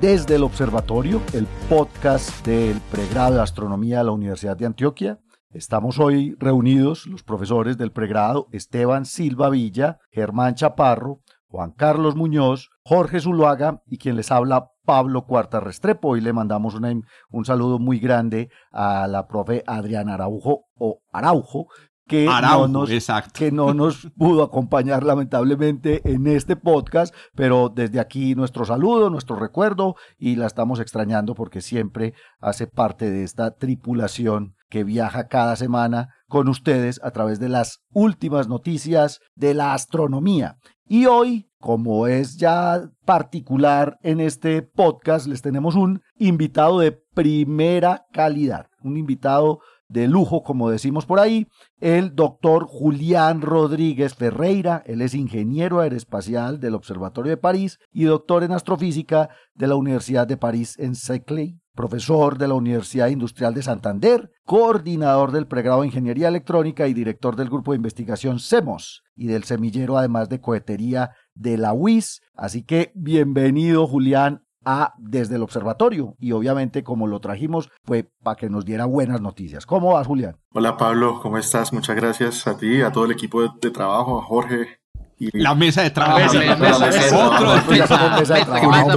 Desde el Observatorio, el podcast del pregrado de astronomía de la Universidad de Antioquia. Estamos hoy reunidos los profesores del pregrado Esteban Silva Villa, Germán Chaparro, Juan Carlos Muñoz, Jorge Zuluaga y quien les habla Pablo Cuarta Restrepo. Hoy le mandamos un saludo muy grande a la profe Adriana Araujo o Araujo, que, no nos, que no nos pudo acompañar lamentablemente en este podcast, pero desde aquí nuestro saludo, nuestro recuerdo y la estamos extrañando porque siempre hace parte de esta tripulación que viaja cada semana con ustedes a través de las últimas noticias de la astronomía. Y hoy, como es ya particular en este podcast, les tenemos un invitado de primera calidad, un invitado de lujo, como decimos por ahí, el doctor Julián Rodríguez Ferreira. Él es ingeniero aeroespacial del Observatorio de París y doctor en astrofísica de la Universidad de París en Saclay, profesor de la Universidad Industrial de Santander, coordinador del pregrado de Ingeniería Electrónica y director del grupo de investigación CEMOS y del semillero además de cohetería de la UIS. Así que bienvenido Julián desde el observatorio y obviamente como lo trajimos fue para que nos diera buenas noticias. ¿Cómo vas, Julián? Hola Pablo, ¿cómo estás? Muchas gracias a ti, a todo el equipo de, trabajo, a Jorge, la mesa de trabajo. La mesa, de Otro. mesa de trabajo.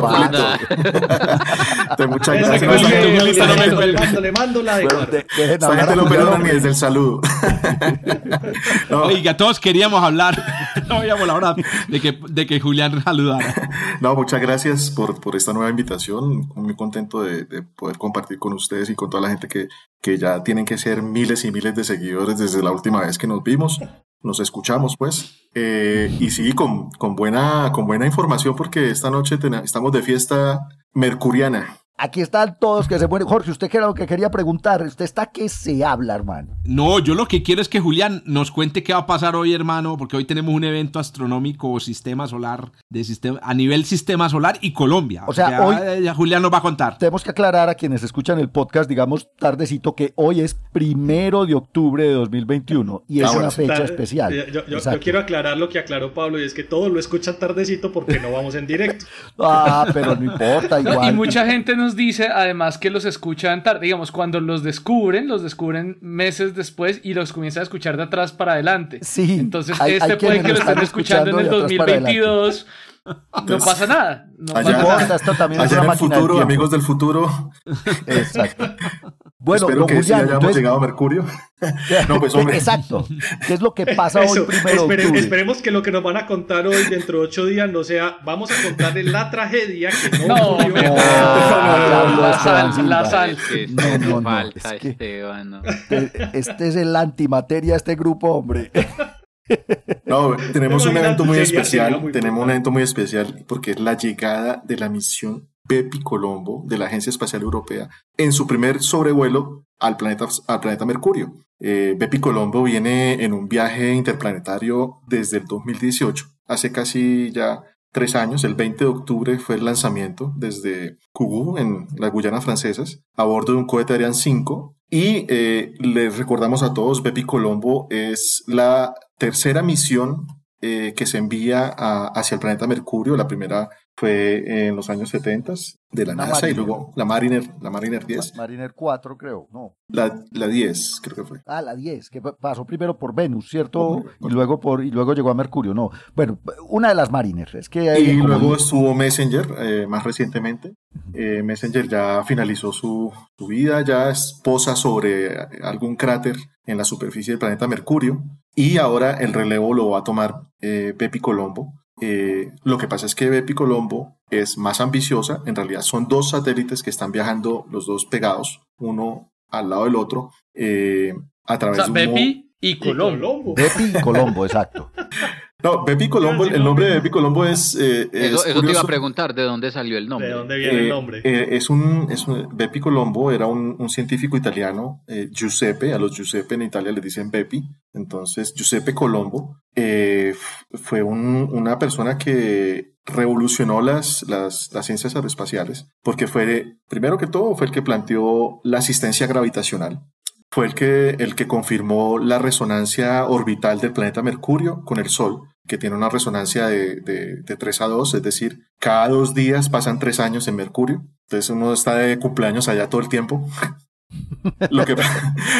Muchas gracias. Le mando la de Esta gente lo perdona ni desde el saludo. Oiga, todos queríamos hablar. No veíamos la hora de que, de que Julián saludara. No, muchas gracias por, por esta nueva invitación. Muy contento de, de, poder compartir con ustedes y con toda la gente que, que ya tienen que ser miles y miles de seguidores desde la última vez que nos vimos nos escuchamos pues. Eh, y sí, con, con, buena, con buena información porque esta noche estamos de fiesta mercuriana. Aquí están todos que se mueren. Jorge, usted qué era lo que quería preguntar. Usted está que se habla, hermano. No, yo lo que quiero es que Julián nos cuente qué va a pasar hoy, hermano, porque hoy tenemos un evento astronómico sistema solar de sistema a nivel sistema solar y Colombia. O sea, hoy Julián nos va a contar. Tenemos que aclarar a quienes escuchan el podcast, digamos tardecito, que hoy es primero de octubre de 2021 y es ah, una fecha especial. Yo, yo, quiero aclarar lo que aclaró Pablo y es que todos lo escuchan tardecito porque no vamos en directo. ah, pero no importa igual. y mucha gente nos dice además que los escuchan tarde, digamos, cuando los descubren, los descubren meses después y los comienzan a escuchar de atrás para adelante. Sí. Entonces, este puede que lo estén escuchando, en el 2022. no pasa nada. No allá, pasa nada. Esto también allá es en el futuro, amigos del futuro. Exacto. Bueno, Espero que Julián, sí hayamos llegado a Mercurio. no, pues hombre. Exacto. ¿Qué es lo que pasa hoy primero Esperemos que lo que nos van a contar hoy dentro de ocho días no sea, vamos a contarle la tragedia que no, no ocurrió. No, no, la sal, la sal. No, no, no. Es que, este es el antimateria, este grupo, hombre. No, tenemos un evento muy especial, tenemos un evento muy especial porque es la llegada de la misión Bepi Colombo de la Agencia Espacial Europea en su primer sobrevuelo al planeta, al planeta Mercurio. Eh, Colombo viene en un viaje interplanetario desde el 2018, hace casi ya tres años, el 20 de octubre fue el lanzamiento desde Kourou, en las Guyanas francesas, a bordo de un cohete Ariane 5. Y eh, les recordamos a todos, Bepi Colombo es la tercera misión eh, que se envía hacia el planeta Mercurio. La primera fue en los años 70 de la, NASA y luego la Mariner, la Mariner 10. Mariner 4 creo, no. La, la 10 creo que fue. Ah, la 10, que pasó primero por Venus, ¿cierto? y luego por y luego llegó a Mercurio, no. Bueno, una de las Mariner, es que Y luego estuvo Messenger eh, más recientemente. Eh, Messenger ya finalizó su, su vida, ya posa sobre algún cráter en la superficie del planeta Mercurio y ahora el relevo lo va a tomar eh, Pepi Colombo eh, lo que pasa es que Bepi Colombo es más ambiciosa. En realidad son dos satélites que están viajando los dos pegados, uno al lado del otro, eh, a través de Bepi y Colombo. Bepi y Colombo, exacto. No, Bepi Colombo, el nombre de Bepi Colombo es. Eh, eso, te iba a preguntar, ¿de dónde salió el nombre? ¿De dónde viene el Eh, nombre? eh, es un, es un- Bepi Colombo era un, un científico italiano, eh, Giuseppe, a los Giuseppe en Italia le dicen Bepi, entonces Giuseppe Colombo eh, fue un- una persona que revolucionó las, las, las ciencias aeroespaciales, porque fue, primero que todo, fue el que planteó la asistencia gravitacional. Fue el que, el que confirmó la resonancia orbital del planeta Mercurio con el Sol, que tiene una resonancia de, de, de 3 a 2, es decir, cada dos días pasan tres años en Mercurio. Entonces uno está de cumpleaños allá todo el tiempo. lo, que,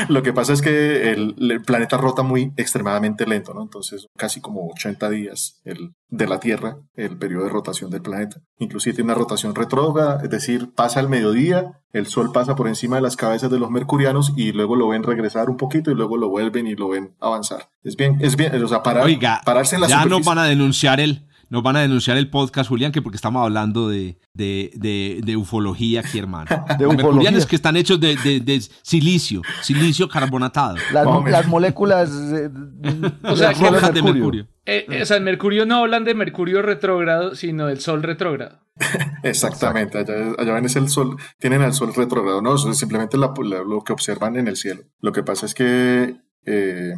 lo que pasa es que el, el planeta rota muy extremadamente lento, ¿no? Entonces casi como 80 días el, de la Tierra, el periodo de rotación del planeta. Inclusive tiene una rotación retrógrada, es decir, pasa el mediodía, el Sol pasa por encima de las cabezas de los mercurianos y luego lo ven regresar un poquito y luego lo vuelven y lo ven avanzar. Es bien, es bien, o sea, parar, Oiga, pararse en la ya nos superficie. van a denunciar el, nos van a denunciar el podcast, Julián, que porque estamos hablando de, de, de, de ufología aquí, hermano. De Los ufología. mercurianos que están hechos de, de, de silicio, silicio carbonatado. Las, moléculas eh, O sea, que de Mercurio. Eh, eh, o sea, en Mercurio no hablan de Mercurio retrógrado, sino del Sol retrógrado. Exactamente, allá, allá ven es el sol, tienen al sol retrogrado, no, eso es simplemente la- la- lo que observan en el cielo. Lo que pasa es que eh,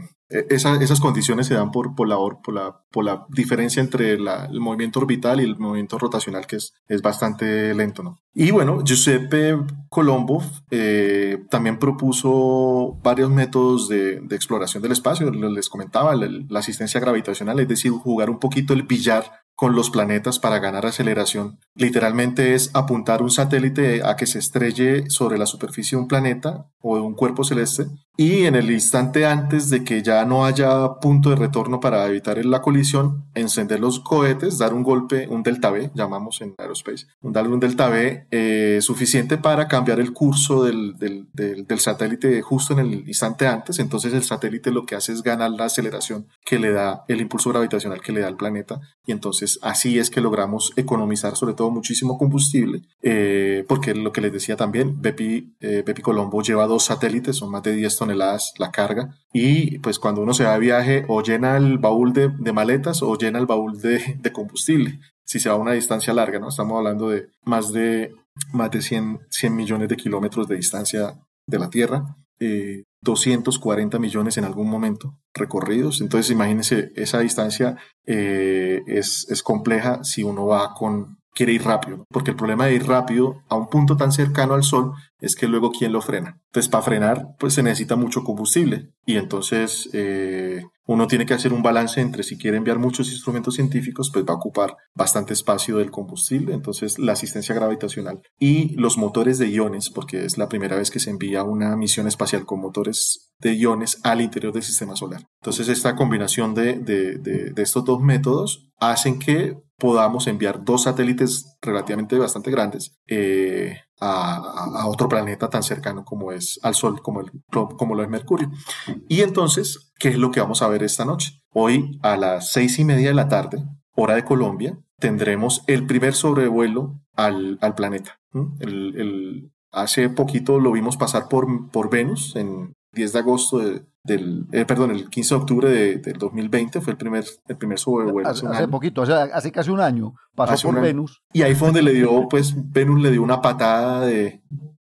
esa- esas condiciones se dan por, por, la, or- por, la, por la diferencia entre el movimiento orbital y el movimiento rotacional, que es, es bastante lento. ¿no? Y bueno, Giuseppe Colombo eh, también propuso varios métodos de, exploración del espacio, les comentaba, la asistencia gravitacional, es decir, jugar un poquito el billar con los planetas para ganar aceleración. Literalmente es apuntar un satélite a que se estrelle sobre la superficie de un planeta o de un cuerpo celeste y en el instante antes de que ya no haya punto de retorno para evitar la colisión, encender los cohetes, dar un golpe, un delta V, llamamos en aerospace, un delta V eh, suficiente para cambiar el curso del, del, del, del satélite justo en el instante antes. Entonces el satélite lo que hace es ganar la aceleración que le da el impulso gravitacional que le da al planeta y entonces así es que logramos economizar sobre todo muchísimo combustible eh, porque lo que les decía también Bepi, eh, Colombo lleva dos satélites son más de 10 toneladas la carga y pues cuando uno se va de viaje o llena el baúl de, maletas o llena el baúl de, de combustible si se va a una distancia larga no estamos hablando de más de más de 100, 100 millones de kilómetros de distancia de la Tierra eh, 240 millones en algún momento recorridos. Entonces, imagínense, esa distancia eh, es, es compleja si uno va con, quiere ir rápido, porque el problema de ir rápido a un punto tan cercano al Sol es que luego quién lo frena. Entonces, para frenar, pues se necesita mucho combustible y entonces eh, uno tiene que hacer un balance entre si quiere enviar muchos instrumentos científicos, pues va a ocupar bastante espacio del combustible, entonces la asistencia gravitacional y los motores de iones, porque es la primera vez que se envía una misión espacial con motores de iones al interior del sistema solar. Entonces esta combinación de, de, de estos dos métodos hacen que podamos enviar dos satélites relativamente bastante grandes eh, a, otro planeta tan cercano como es al Sol, como, lo es Mercurio. Y entonces, ¿qué es lo que vamos a ver esta noche? Hoy a las seis y media de la tarde, hora de Colombia, tendremos el primer sobrevuelo al, planeta. Hace poquito lo vimos pasar por, por Venus en 10 de agosto de, del, eh, perdón, el 15 de octubre de, del 2020 fue el primer, el primer sobrevuelo. Hace, hace poquito, hace, hace, casi un año, pasó hace por Venus. Y ahí fue donde le dio, pues, Venus le dio una patada de,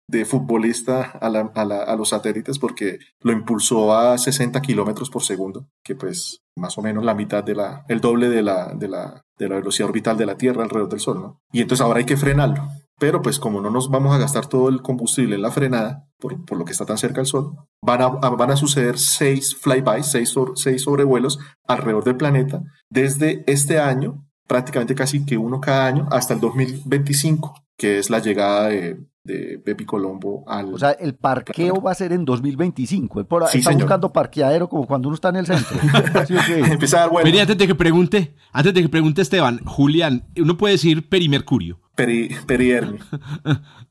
de futbolista a, la, a, la, a, los satélites porque lo impulsó a 60 kilómetros por segundo, que pues más o menos la mitad de la, el doble de la, de la, de la velocidad orbital de la Tierra alrededor del Sol, ¿no? Y entonces ahora hay que frenarlo. Pero pues como no nos vamos a gastar todo el combustible en la frenada, por, por lo que está tan cerca del Sol, van a, van a suceder seis flybys, seis, seis sobrevuelos alrededor del planeta desde este año, prácticamente casi que uno cada año, hasta el 2025, que es la llegada de, de Bepi Colombo al... O sea, el parqueo va a ser en 2025. Por, sí, está señor. buscando parqueadero como cuando uno está en el centro. ¿Sí, okay? Empieza a dar bueno. Pero antes de que pregunte, antes de que pregunte Esteban, Julián, uno puede decir perimercurio. Peri, periermi.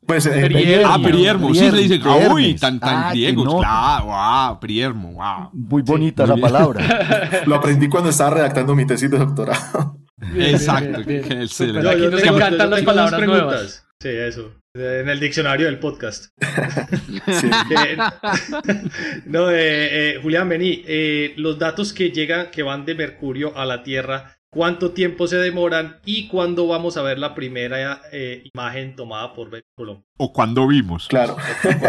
Pues, eh, periermo. Ah, periermo. Sí, le dicen, ah, uy, tan, tan ah, griegos. No. Claro, wow, periermo, wow. Muy bonita sí, esa palabra. Lo aprendí cuando estaba redactando mi tesis de doctorado. Bien, Exacto. Bien, bien, Aquí nos encantan las palabras nuevas. Sí, eso. En el diccionario del podcast. no, eh, eh, Julián, vení. Eh, los datos que llegan, que van de Mercurio a la Tierra, cuánto tiempo se demoran y cuándo vamos a ver la primera eh, imagen tomada por Colombia. O cuando vimos. Claro. no,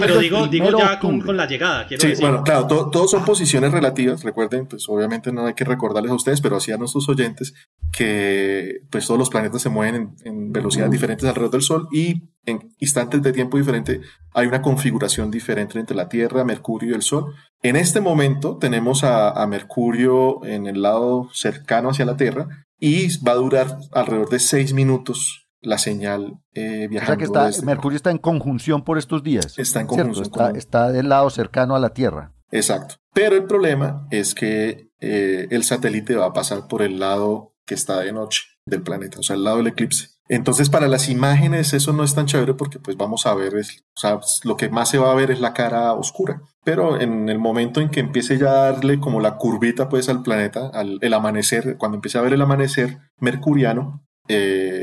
pero digo, digo ya con, la llegada. sí, bueno, claro, todos son posiciones relativas. Recuerden, pues obviamente no hay que recordarles a ustedes, pero así a nuestros oyentes que pues todos los planetas se mueven en, velocidades diferentes alrededor del Sol y en instantes de tiempo diferente hay una configuración diferente entre la Tierra, Mercurio y el Sol. En este momento tenemos a, Mercurio en el lado cercano hacia la Tierra y va a durar alrededor de seis minutos la señal eh, viajando. O sea que está, Mercurio está en conjunción por estos días. Está en conjunción. Está, del lado cercano a la Tierra. Exacto. Pero el problema es que eh, el satélite va a pasar por el lado que está de noche del planeta, o sea, el lado del eclipse. Entonces, para las imágenes eso no es tan chévere porque pues vamos a ver, o sea, lo que más se va a ver es la cara oscura. Pero en el momento en que empiece ya a darle como la curvita pues al planeta, al el amanecer, cuando empiece a ver el amanecer mercuriano, eh,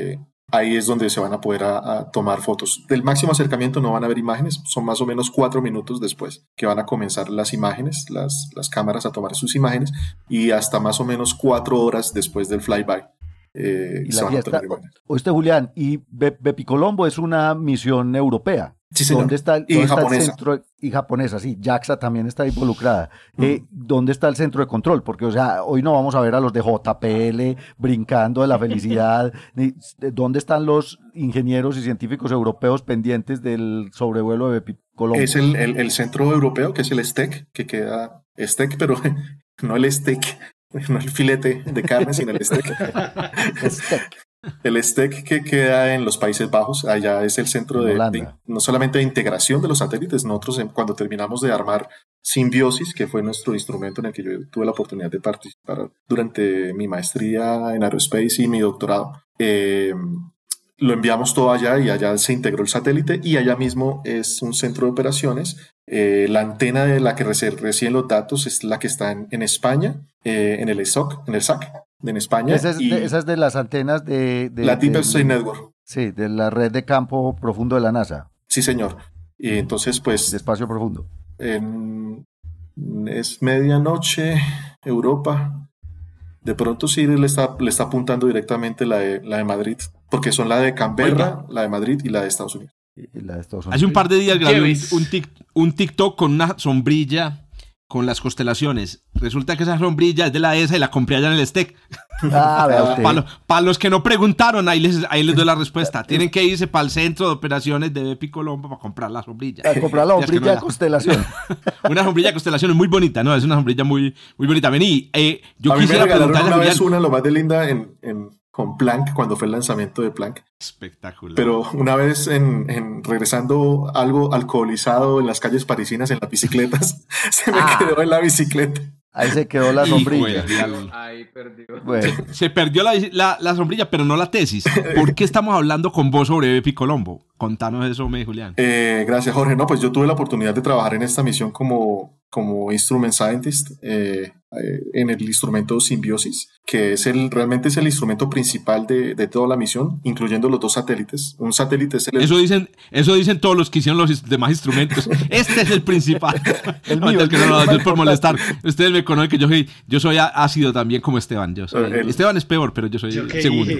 ahí es donde se van a poder a, tomar fotos. Del máximo acercamiento no van a ver imágenes, son más o menos cuatro minutos después que van a comenzar las imágenes, las, las cámaras a tomar sus imágenes y hasta más o menos cuatro horas después del flyby eh, y Oíste, Julián, y Bepicolombo es una misión europea. Sí, señor. ¿Dónde está, el, y centro y japonesa? Sí, JAXA también está involucrada. Eh, ¿Dónde está el centro de control? Porque, o sea, hoy no vamos a ver a los de JPL brincando de la felicidad. ¿Dónde están los ingenieros y científicos europeos pendientes del sobrevuelo de Bepicolombo? Es el, el, centro europeo, que es el STEC, que queda STEC, pero no el STEC, no el filete de carne, sino el steak. El steak que queda en los Países Bajos, allá es el centro de, no solamente de integración de los satélites, nosotros cuando terminamos de armar Symbiosis, que fue nuestro instrumento en el que yo tuve la oportunidad de participar durante mi maestría en aerospace y mi doctorado, eh, lo enviamos todo allá y allá se integró el satélite y allá mismo es un centro de operaciones. Eh, la antena de la que reciben los datos es la que está en, España, eh, en el SOC, en el SAC, en España. Esa es, de, las antenas de... la Deep Space Network. Sí, de la red de campo profundo de la NASA. Sí, señor. Y entonces, pues... De espacio profundo. es medianoche, Europa. De pronto sí le está, le está apuntando directamente la la de Madrid porque son la de Canberra, la de Madrid y la de Estados Unidos. Hace un par de días grabé un, un, TikTok con una sombrilla con las constelaciones. Resulta que esa sombrilla es de la ESA y la compré allá en el STEC. Ah, para, los que no preguntaron, ahí les, ahí les doy la respuesta. Tienen que irse para el centro de operaciones de Bepi Colombo para comprar la sombrilla. Para comprar la sombrilla de constelación. una sombrilla de constelación es muy bonita, ¿no? Es una sombrilla muy, muy bonita. Vení, eh, yo a quisiera mí me una vez una, lo más de linda, en con Planck cuando fue el lanzamiento de Planck. Espectacular. Pero una vez en, regresando algo alcoholizado en las calles parisinas en las bicicletas, se me ah. quedó en la bicicleta. Ahí se quedó la sombrilla. Ahí perdió. Se, perdió la, sombrilla, pero no la tesis. ¿Por qué estamos hablando con vos sobre Bepi Colombo? Contanos eso, me Julián. Eh, gracias, Jorge. No, pues yo tuve la oportunidad de trabajar en esta misión como, como Instrument Scientist. Eh, eh, en el instrumento Symbiosis, que es el, realmente es el instrumento principal de, de, toda la misión, incluyendo los dos satélites. Un satélite es el... Eso dicen, eso dicen todos los que hicieron los demás instrumentos. Este es el principal. el mío. que no, no, por molestar. Ustedes me conocen que yo soy, yo soy ácido también como Esteban. Yo Esteban es peor, pero yo soy el segundo.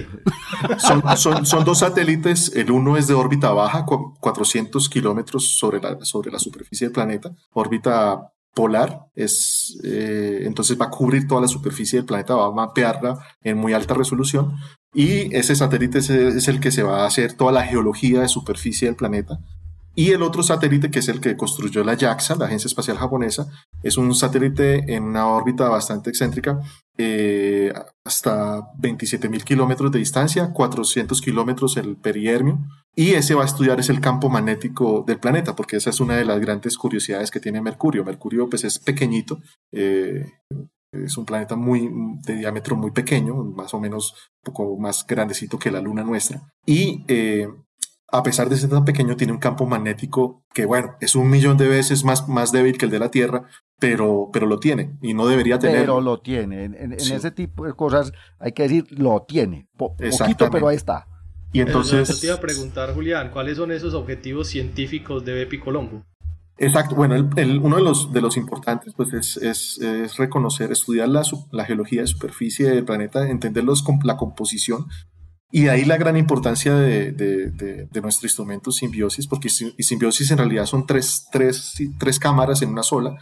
Son, son, son, dos satélites. El uno es de órbita baja, 400 kilómetros sobre la, sobre la superficie del planeta. Órbita polar, es, eh, entonces va a cubrir toda la superficie del planeta, va a mapearla en muy alta resolución y ese satélite es, el que se va a hacer toda la geología de superficie del planeta. Y el otro satélite, que es el que construyó la JAXA, la Agencia Espacial Japonesa, es un satélite en una órbita bastante excéntrica, eh, hasta 27 mil kilómetros de distancia, 400 kilómetros el perihermio, y ese va a estudiar es el campo magnético del planeta, porque esa es una de las grandes curiosidades que tiene Mercurio. Mercurio pues es pequeñito, eh, es un planeta muy de diámetro muy pequeño, más o menos un poco más grandecito que la luna nuestra. Y eh, a pesar de ser tan pequeño, tiene un campo magnético que, bueno, es un millón de veces más, más débil que el de la Tierra, pero, pero lo tiene y no debería tener. Pero lo tiene. En, ese tipo de cosas hay que decir, lo tiene. poquito, pero ahí está. Y entonces... Yo te iba a preguntar, Julián, ¿cuáles son esos objetivos científicos de Bepi Colombo? Exacto, bueno, uno de los, de los importantes pues es, es, reconocer, estudiar la, la, geología de superficie del planeta, entender la composición y de ahí la gran importancia de, de, de, nuestro instrumento simbiosis, porque simbiosis en realidad son tres, tres, tres cámaras en una sola.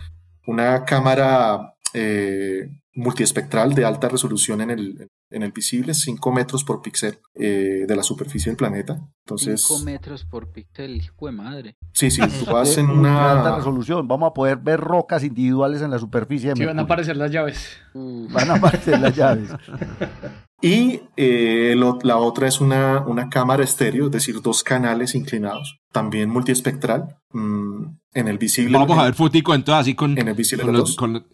Una cámara eh, multiespectral de alta resolución en el, en el visible, 5 metros por píxel eh, de la superficie del planeta. Entonces, 5 metros por píxel, hijo de madre. Sí, sí, tú vas en una... alta resolución, vamos a poder ver rocas individuales en la superficie. Sí, van a aparecer las llaves. Van a aparecer las llaves. Y eh, la otra es una, una cámara estéreo, es decir, dos canales inclinados, también multiespectral, mm, en el visible. Vamos a ver futico entonces así con, en el visible con,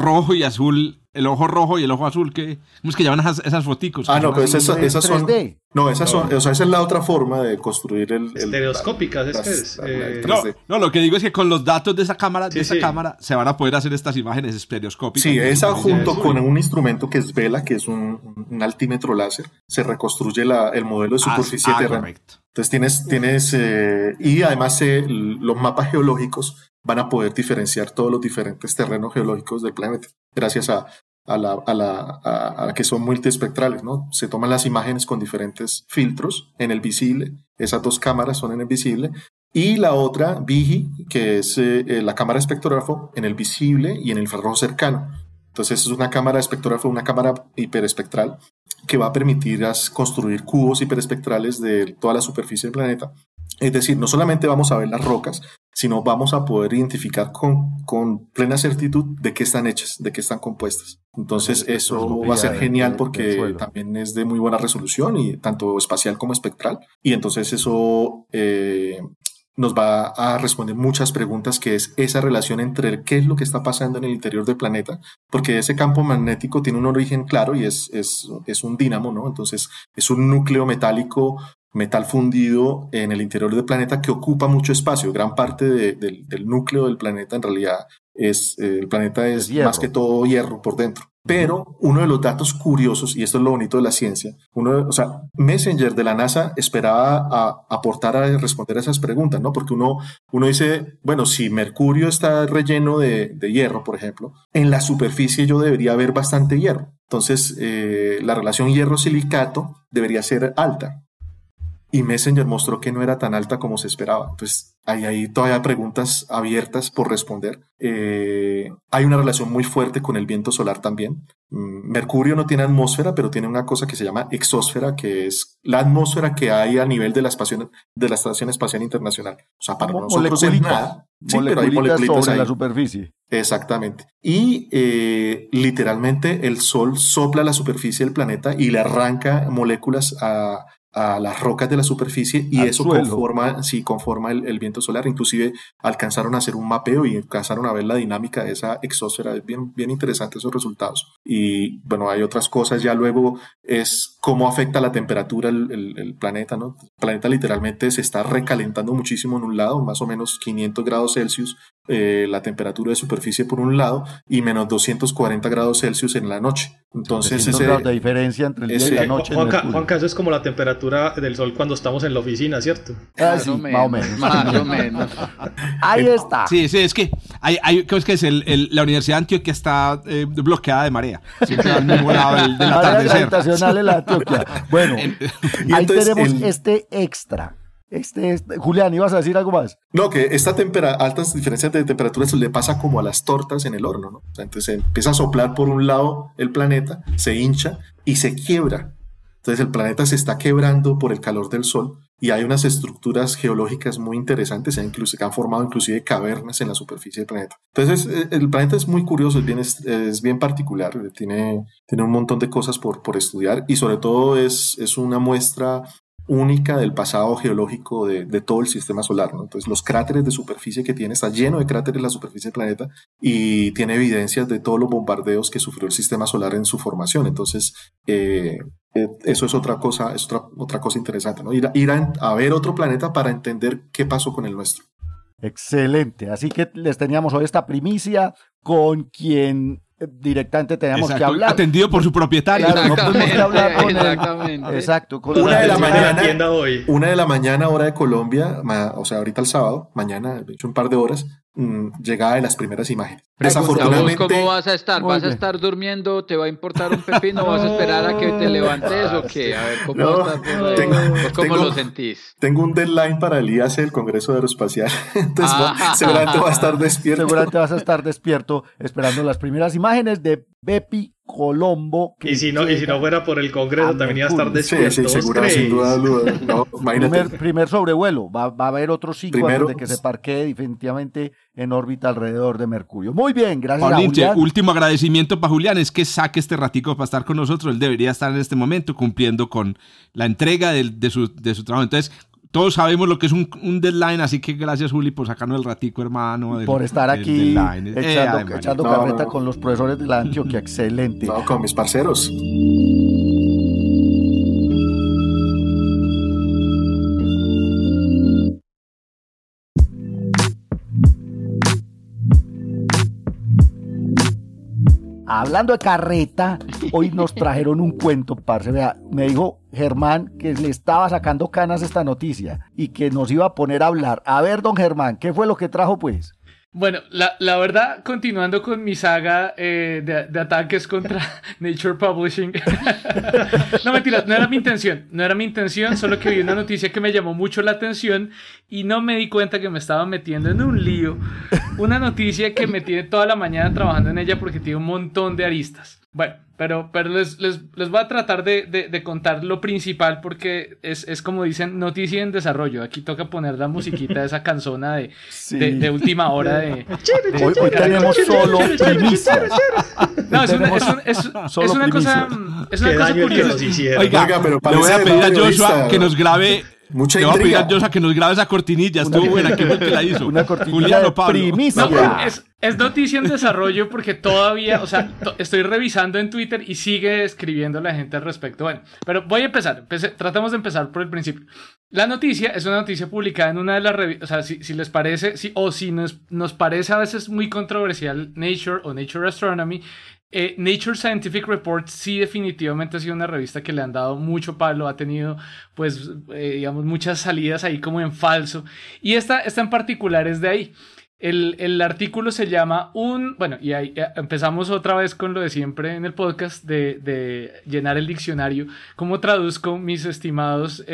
rojo y azul, el ojo rojo y el ojo azul, que ¿cómo es que llevan esas, esas foticos? Ah, no, pues esas, esas son... No, esas son, o sea, esa es la otra forma de construir el... el Estereoscópicas, es que es. Eh, no, no, lo que digo es que con los datos de esa cámara, de esa cámara, se van a poder hacer estas imágenes estereoscópicas. Sí, esa junto con un instrumento que es Vela, que es un, un altímetro láser, se reconstruye la, el modelo de ah, superficie ah, terrena. Entonces tienes, tienes eh, y además eh, los mapas geológicos van a poder diferenciar todos los diferentes terrenos geológicos del planeta, gracias a, a, la, a, la, a, que son multiespectrales, ¿no? Se toman las imágenes con diferentes filtros en el visible, esas dos cámaras son en el visible, y la otra, VIGI, que es eh, la cámara espectrógrafo en el visible y en el infrarrojo cercano. Entonces es una cámara espectrógrafo, una cámara hiperespectral que va a permitir construir cubos hiperespectrales de toda la superficie del planeta. Es decir, no solamente vamos a ver las rocas, sino vamos a poder identificar con, con plena certitud de qué están hechas, de qué están compuestas. Entonces eso va a ser genial porque también es de muy buena resolución y tanto espacial como espectral. Y entonces eso eh, nos va a responder muchas preguntas, que es esa relación entre qué es lo que está pasando en el interior del planeta, porque ese campo magnético tiene un origen claro y es, es, es un dínamo, ¿no? Entonces es un núcleo metálico metal fundido en el interior del planeta que ocupa mucho espacio. Gran parte del núcleo del planeta en realidad es, eh, el planeta es más que todo hierro por dentro. Pero uno de los datos curiosos, y esto es lo bonito de la ciencia, uno, o sea, Messenger de la NASA esperaba a, aportar a responder a esas preguntas, ¿no? Porque uno, uno dice, bueno, si Mercurio está relleno de, de hierro, por ejemplo, en la superficie yo debería haber bastante hierro. Entonces, eh, la relación hierro-silicato debería ser alta y Messenger mostró que no era tan alta como se esperaba. Entonces, hay ahí todavía preguntas abiertas por responder. Eh, hay una relación muy fuerte con el viento solar también. Mm, Mercurio no tiene atmósfera, pero tiene una cosa que se llama exósfera, que es la atmósfera que hay a nivel de la, estación, de la Estación Espacial Internacional. O sea, para nosotros es nada. Sí, pero hay moléculas sobre la superficie. Exactamente. Y eh, literalmente el Sol sopla la superficie del planeta y le arranca moléculas a, a las rocas de la superficie y eso conforma, sí, conforma el, viento solar. Inclusive alcanzaron a hacer un mapeo y alcanzaron a ver la dinámica de esa exósfera. Es bien, bien interesante esos resultados. Y bueno, hay otras cosas. Ya luego es cómo afecta la temperatura el, el, planeta, ¿no? El planeta literalmente se está recalentando muchísimo en un lado, más o menos 500 grados Celsius eh, la temperatura de superficie por un lado y menos 240 grados Celsius en la noche. Entonces, ese, grados de diferencia entre el día y la noche. Juanca, eso es como la temperatura del sol cuando estamos en la oficina, ¿cierto? Ah, sí, más o menos. Más o menos. Ahí está. Sí, sí, es que hay, hay es que es el, la Universidad de Antioquia está eh, bloqueada de marea. Siempre al mismo lado del, del atardecer. en la Antioquia. Bueno, ahí tenemos este extra este, este, Julián, ¿ibas a decir algo más? No, que esta altas diferencias de temperatura se le pasa como a las tortas en el horno, ¿no? entonces empieza a soplar por un lado el planeta, se hincha y se quiebra. Entonces el planeta se está quebrando por el calor del sol y hay unas estructuras geológicas muy interesantes, que han formado inclusive cavernas en la superficie del planeta. Entonces eh, el planeta es muy curioso, es bien, es, bien particular, tiene, tiene un montón de cosas por, por estudiar y sobre todo es, es una muestra única del pasado geológico de, todo el sistema solar. Entonces, los cráteres de superficie que tiene, está lleno de cráteres la superficie del planeta y tiene evidencias de todos los bombardeos que sufrió el sistema solar en su formación. Entonces, eh, eh, eso es otra cosa, es otra, otra cosa interesante, ¿no? Ir, ir a, ver otro planeta para entender qué pasó con el nuestro. Excelente. Así que les teníamos hoy esta primicia con quien directamente teníamos que hablar. Atendido por su propietario. exactamente, exactamente. Exacto. una de la mañana, hoy. una de la mañana, hora de Colombia, o sea, ahorita el sábado, mañana, de hecho un par de horas, llegada de las primeras imágenes. Desafortunadamente. ¿Cómo vas a estar? ¿Vas a estar durmiendo? ¿Te va a importar un pepino? ¿Vas a esperar a que te levantes o qué? A ver, ¿cómo, ¿cómo lo sentís? Tengo un deadline para el IAC, el Congreso Aeroespacial. Entonces, ah. seguramente va a estar despierto. Seguramente vas a estar despierto esperando las primeras imágenes de Bepi Colombo. y si no, y si no fuera por el Congreso, también iba a estar despierto. Sí, sí, seguro, sin duda. No, primer, primer, sobrevuelo. Va, va, a haber otros cinco Primero, antes de que se parquee definitivamente en órbita alrededor de Mercurio. Muy bien, gracias a Julián. Último agradecimiento para Julián es que saque este ratico para estar con nosotros. Él debería estar en este momento cumpliendo con la entrega de, de, su, de su trabajo. Entonces, todos sabemos lo que es un, deadline, así que gracias, Juli, por sacarnos el ratico, hermano. por estar aquí echando, carreta con los profesores de la Antioquia. Excelente. No, con mis parceros. Hablando de carreta, hoy nos trajeron un cuento, parce. Vea, me dijo Germán que le estaba sacando canas esta noticia y que nos iba a poner a hablar. A ver, don Germán, ¿qué fue lo que trajo, pues? Bueno, la, la, verdad, continuando con mi saga eh, de, de, ataques contra Nature Publishing. no, mentira, no era mi intención. No era mi intención, solo que vi una noticia que me llamó mucho la atención y no me di cuenta que me estaba metiendo en un lío. Una noticia que me tiene toda la mañana trabajando en ella porque tiene un montón de aristas. Bueno, pero, pero les, les, les voy a tratar de, de, contar lo principal porque es, es, como dicen, noticia en desarrollo. Aquí toca poner la musiquita de esa canzona de, de, última hora de... hoy, tenemos solo primicia. No, es una, es, es, es una cosa, es una cosa curiosa. Oiga, pero le voy a pedir a Joshua que nos grabe Mucha Le voy a pedir a que nos grabe esa cortinilla. Estuvo buena. ¿Quién fue el que la hizo? Una cortinilla de primicia. es, es, noticia en desarrollo porque todavía, o sea, estoy revisando en Twitter y sigue escribiendo la gente al respecto. Bueno, pero voy a empezar. tratemos de empezar por el principio. La noticia es una noticia publicada en una de las revistas, o sea, si, si les parece, si, o si nos, nos parece a veces muy controversial Nature o Nature Astronomy, eh, Nature Scientific Report sí definitivamente ha sido una revista que le han dado mucho palo, ha tenido pues eh, digamos muchas salidas ahí como en falso y esta, esta en particular es de ahí. El, el, artículo se llama un, bueno, y ahí eh, empezamos otra vez con lo de siempre en el podcast de, de llenar el diccionario. ¿Cómo traduzco mis estimados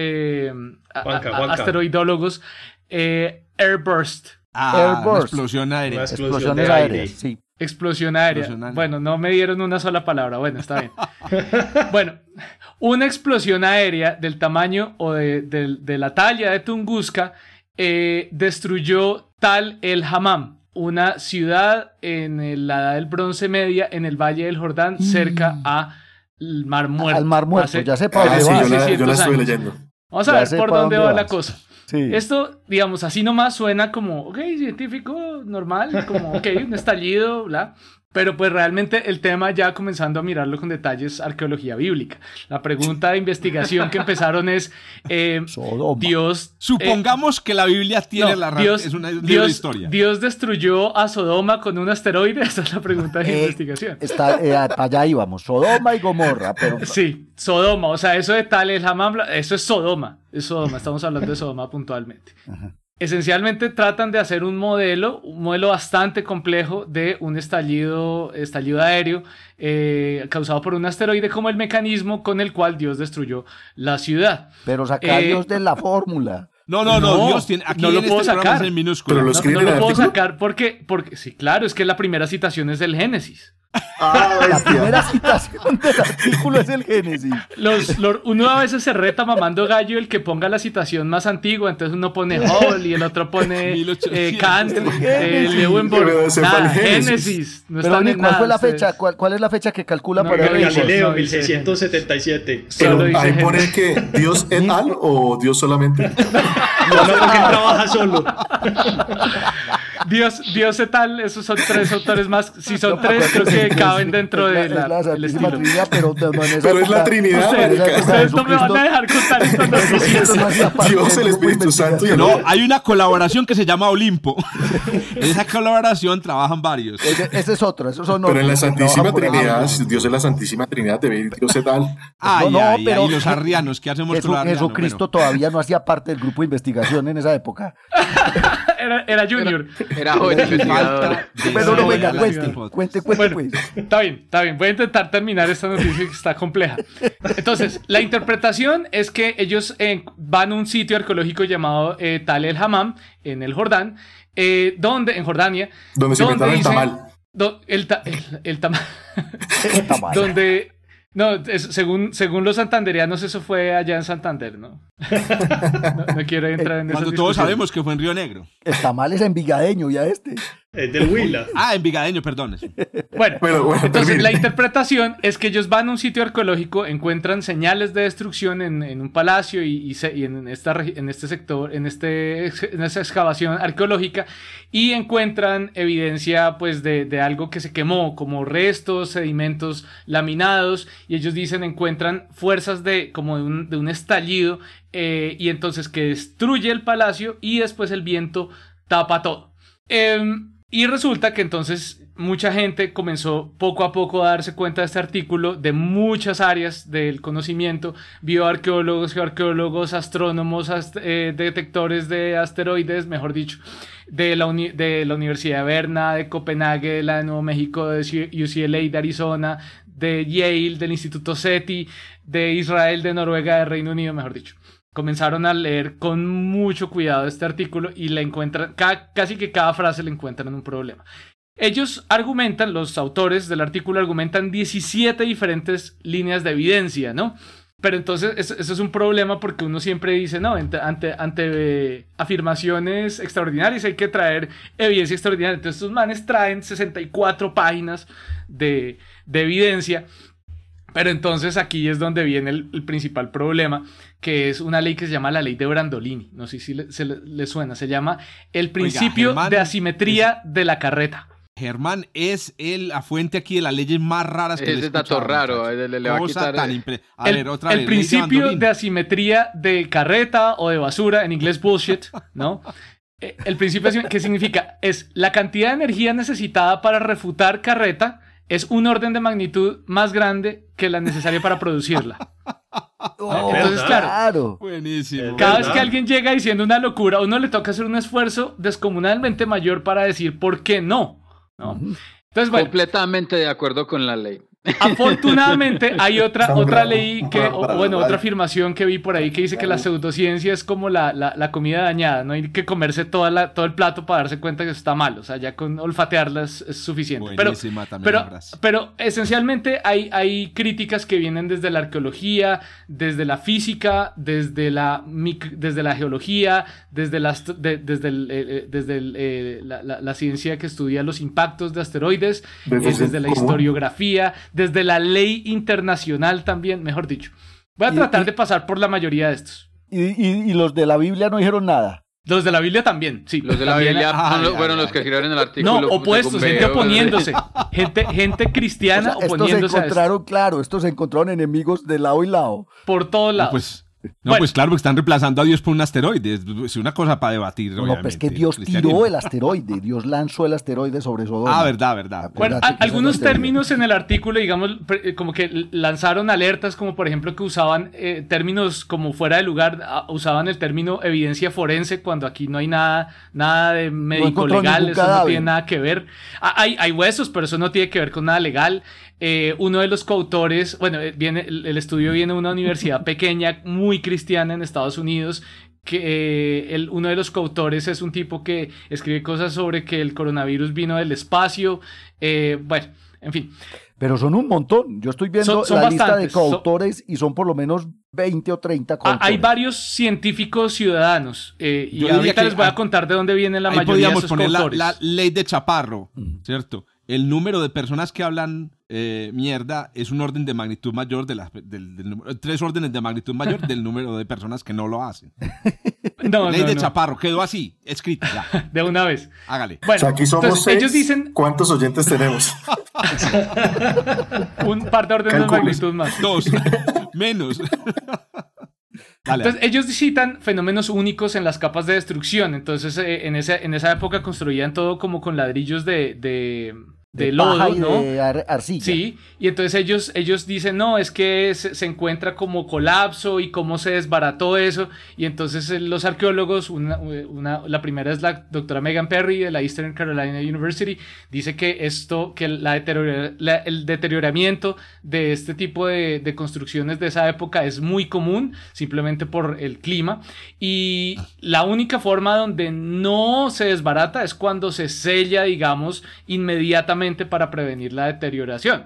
asteroidólogos? airburst. Ah, Airburst. explosión aérea. Explosiones aéreas, sí. Explosión aérea. Bueno, no me dieron una sola palabra. Bueno, está bien. bueno, una explosión aérea del tamaño o de, la talla de Tunguska eh, destruyó Tal el Hammam, una ciudad en la edad del bronce media en el Valle del Jordán, cerca mm. al Mar Muerto. Al Mar Muerto, ya sé por dónde va. Yo la, estoy leyendo. Vamos a ver por dónde, va la cosa. Esto, digamos, así nomás suena como, ok, científico, normal, como, ok, un estallido, bla. Pero pues realmente el tema ya comenzando a mirarlo con detalles, arqueología bíblica. La pregunta de investigación que empezaron es, eh, Dios... Supongamos que la Biblia tiene la Dios, es una historia. Dios destruyó a Sodoma con un asteroide, esa es la pregunta de eh, investigación. Está, eh, allá íbamos, Sodoma y Gomorra. Pero... Sí, Sodoma, o sea, eso de tal es eso es Sodoma, es Sodoma, estamos hablando de Sodoma puntualmente. Ajá esencialmente tratan de hacer un modelo, un modelo bastante complejo de un estallido, estallido aéreo eh, causado por un asteroide como el mecanismo con el cual Dios destruyó la ciudad. Pero saca eh, Dios de la fórmula. No, no, no, Dios tiene, aquí no lo puedo este sacar. En minúsculo. no, no lo puedo sacar porque, porque, sí, claro, es que la primera citación es del Génesis. Ah, la primera citación del artículo es el Génesis. Los, uno a veces se reta mamando gallo el que ponga la citación más antigua, entonces uno pone Hall y el otro pone eh, Kant, eh, Leuenborg, Génesis. No Pero, ¿cuál fue la fecha? ¿Cuál, ¿Cuál, es la fecha que calcula para el Galileo, 1677. Pero ahí pone que Dios et al o Dios solamente. no, no, porque trabaja solo. Dios, Dios et tal, esos son tres autores más. Si son tres, creo que caben dentro de la, la Santísima Trinidad, pero, no pero es la Trinidad. Ustedes, no me van a dejar contar esto. Dios, el Espíritu Santo. Y no, hay una colaboración que se llama Olimpo. en esa colaboración trabajan varios. Ese, es otro, esos son Pero en la Santísima Trinidad, Dios es la Santísima Trinidad, debe ir Dios et tal. Ah, no, pero y los arrianos, ¿qué hacemos con Jesucristo todavía no hacía parte del grupo de investigación en esa época. era, era Junior. Era, joven Pero no venga, cuente, cuente, cuente, pues. Está bien, está bien. Voy a intentar terminar esta noticia que está compleja. Entonces, la interpretación es que ellos eh, van a un sitio arqueológico llamado eh, Tal el Hammam, en el Jordán, eh, donde, en Jordania. Donde se inventaron el tamal. el, el, el tamal. donde no, según, según los santanderianos, eso fue allá en Santander, ¿no? no, quiero entrar en eso. Cuando todos sabemos que fue en Río Negro. Está mal es envigadeño ya este. Es del Huila. Ah, envigadeño, perdón. Bueno, entonces la interpretación es que ellos van a un sitio arqueológico, encuentran señales de destrucción en, un palacio y, en, esta, en este sector, en, este, en esta excavación arqueológica, y encuentran evidencia pues de, de algo que se quemó, como restos, sedimentos laminados, y ellos dicen encuentran fuerzas de como de un, de un estallido, eh, y entonces que destruye el palacio y después el viento tapa todo. Em, y resulta que entonces mucha gente comenzó poco a poco a darse cuenta de este artículo de muchas áreas del conocimiento, bioarqueólogos, geoarqueólogos, astrónomos, eh, detectores de asteroides, mejor dicho, de la, de la Universidad de Berna, de Copenhague, de la de Nuevo México, de UCLA, de Arizona, de Yale, del Instituto SETI, de Israel, de Noruega, de Reino Unido, mejor dicho comenzaron a leer con mucho cuidado este artículo y le encuentran, casi que cada frase le encuentran un problema. Ellos argumentan, los autores del artículo argumentan 17 diferentes líneas de evidencia, ¿no? Pero entonces eso, es un problema porque uno siempre dice, no, ante, ante, afirmaciones extraordinarias hay que traer evidencia extraordinaria. Entonces estos manes traen 64 páginas de, de evidencia pero entonces aquí es donde viene el, principal problema, que es una ley que se llama la ley de Brandolini. No sé si le, se le, suena. Se llama el principio de asimetría de la carreta. Germán es el, la fuente aquí de las leyes más raras que Ese dato raro. Le, le va a quitar tan el, otra el principio de, asimetría de carreta o de basura, en inglés bullshit, ¿no? Eh, el principio, ¿qué significa? Es la cantidad de energía necesitada para refutar carreta es un orden de magnitud más grande que la necesaria para producirla. Oh, Entonces, claro, Buenísimo. Cada vez que alguien llega diciendo una locura, a uno le toca hacer un esfuerzo descomunalmente mayor para decir por qué no. ¿no? Entonces, Completamente de acuerdo con la ley. Afortunadamente hay otra, otra ley, que, bueno, otra afirmación que vi por ahí que dice que la pseudociencia es como la, la, comida dañada, no hay que comerse toda la, todo el plato para darse cuenta que está mal, o sea, ya con olfatearla es, suficiente. Pero, pero, pero, esencialmente hay, hay críticas que vienen desde la arqueología, desde la física, desde la, desde la geología, desde, las, desde, el, eh, eh, desde eh, la, ciencia que estudia los impactos de asteroides, desde la historiografía desde la ley internacional también, mejor dicho. Voy a tratar de pasar por la mayoría de estos. Y, los de la Biblia no dijeron nada. Los de la Biblia también, sí. Los de la Biblia fueron los que escribieron el artículo. No, opuestos, gente oponiéndose. gente, gente cristiana oponiéndose. Estos se encontraron, claro, estos se encontraron enemigos de lado y lado. Por todos lados. Pues no, pues claro, porque están reemplazando a Dios por un asteroide. Es una cosa para debatir. No, pues que Dios tiró el asteroide. Dios lanzó el asteroide sobre Sodoma. Ah, verdad, verdad. Bueno, algunos términos en el artículo, digamos, eh, como que lanzaron alertas, como por ejemplo que usaban eh, términos como fuera de lugar, usaban el término evidencia forense cuando aquí no hay nada, nada de médico legal, eso no tiene nada que ver. Ah, hay, hay huesos, pero eso no tiene que ver con nada legal. Eh, uno de los coautores, bueno, eh, viene, el, estudio viene de una universidad pequeña, muy cristiana en Estados Unidos, que eh, el, uno de los coautores es un tipo que escribe cosas sobre que el coronavirus vino del espacio, bueno, en fin. Pero son un montón. Yo estoy viendo la lista de coautores y son por lo menos 20 o 30 coautores. Hay varios científicos ciudadanos. y ahorita les voy a contar de dónde vienen la mayoría de esos poner La, ley de Chaparro, ¿cierto? El número de personas que hablan eh, mierda es un orden de magnitud mayor de las del, tres órdenes de magnitud mayor del número de personas que no lo hacen. Ley de Chaparro, quedó así, escrita ya. De una vez. Hágale. Bueno, aquí somos ellos dicen ¿Cuántos oyentes tenemos? un par de órdenes de magnitud más. Dos. Menos. Entonces, ellos citan fenómenos únicos en las capas de destrucción. Entonces, eh, en, esa, en esa época construían todo como con ladrillos de, de, lodo, ¿no? De arcilla. Sí, y entonces ellos, ellos dicen, no, es que se, encuentra como colapso y cómo se desbarató eso. Y entonces eh, los arqueólogos, una, una, la primera es la doctora Megan Perry de la Eastern Carolina University, dice que esto, que la, el deterioramiento de este tipo de, de construcciones de esa época es muy común, simplemente por el clima. Y la única forma donde no se desbarata es cuando se sella, digamos, inmediatamente para prevenir la deterioración.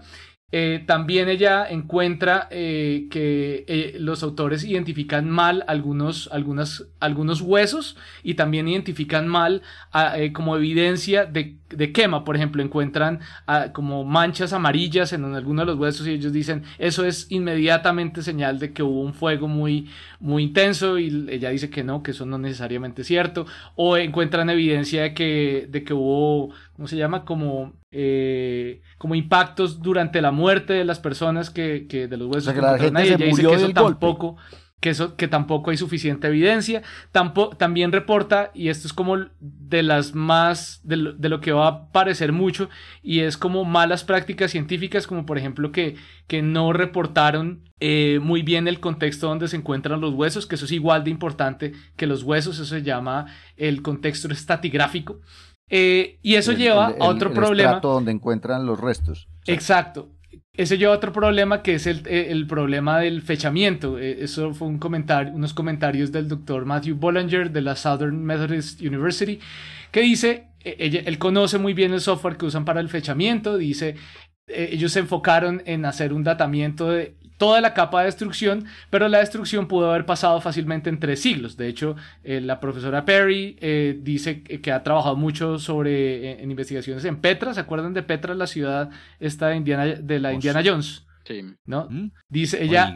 Eh, también ella encuentra eh, que eh, los autores identifican mal algunos, algunas, algunos huesos y también identifican mal ah, como evidencia de, quema. Por ejemplo, encuentran ah, como manchas amarillas en algunos de los huesos y ellos dicen eso es inmediatamente señal de que hubo un fuego muy, muy intenso y ella dice que no, que eso no necesariamente es cierto. O encuentran evidencia de que, de que hubo, ¿cómo se llama? Como eh, como impactos durante la muerte de las personas que, que de los huesos. que la gente se murió que eso tampoco, que eso que tampoco hay suficiente evidencia. También reporta y esto es como de las más de lo, que va a parecer mucho y es como malas prácticas científicas como por ejemplo que, que no reportaron eh, muy bien el contexto donde se encuentran los huesos, que eso es igual de importante que los huesos, eso se llama el contexto estatigráfico. Eh, y eso lleva a otro el problema. donde encuentran los restos. Exacto. Eso lleva otro problema que es el, el problema del fechamiento. Eh, eso fue un comentario, unos comentarios del doctor Matthew Bollinger de la Southern Methodist University, que dice, e, ella, él conoce muy bien el software que usan para el fechamiento, dice, eh, ellos se enfocaron en hacer un datamiento de toda la capa de destrucción, pero la destrucción pudo haber pasado fácilmente en tres siglos. De hecho, eh, la profesora Perry eh, dice que, ha trabajado mucho sobre en investigaciones en Petra. ¿Se acuerdan de Petra, la ciudad esta de, Indiana, de la Indiana Jones? Sí. ¿No? ¿Mm? Dice ella,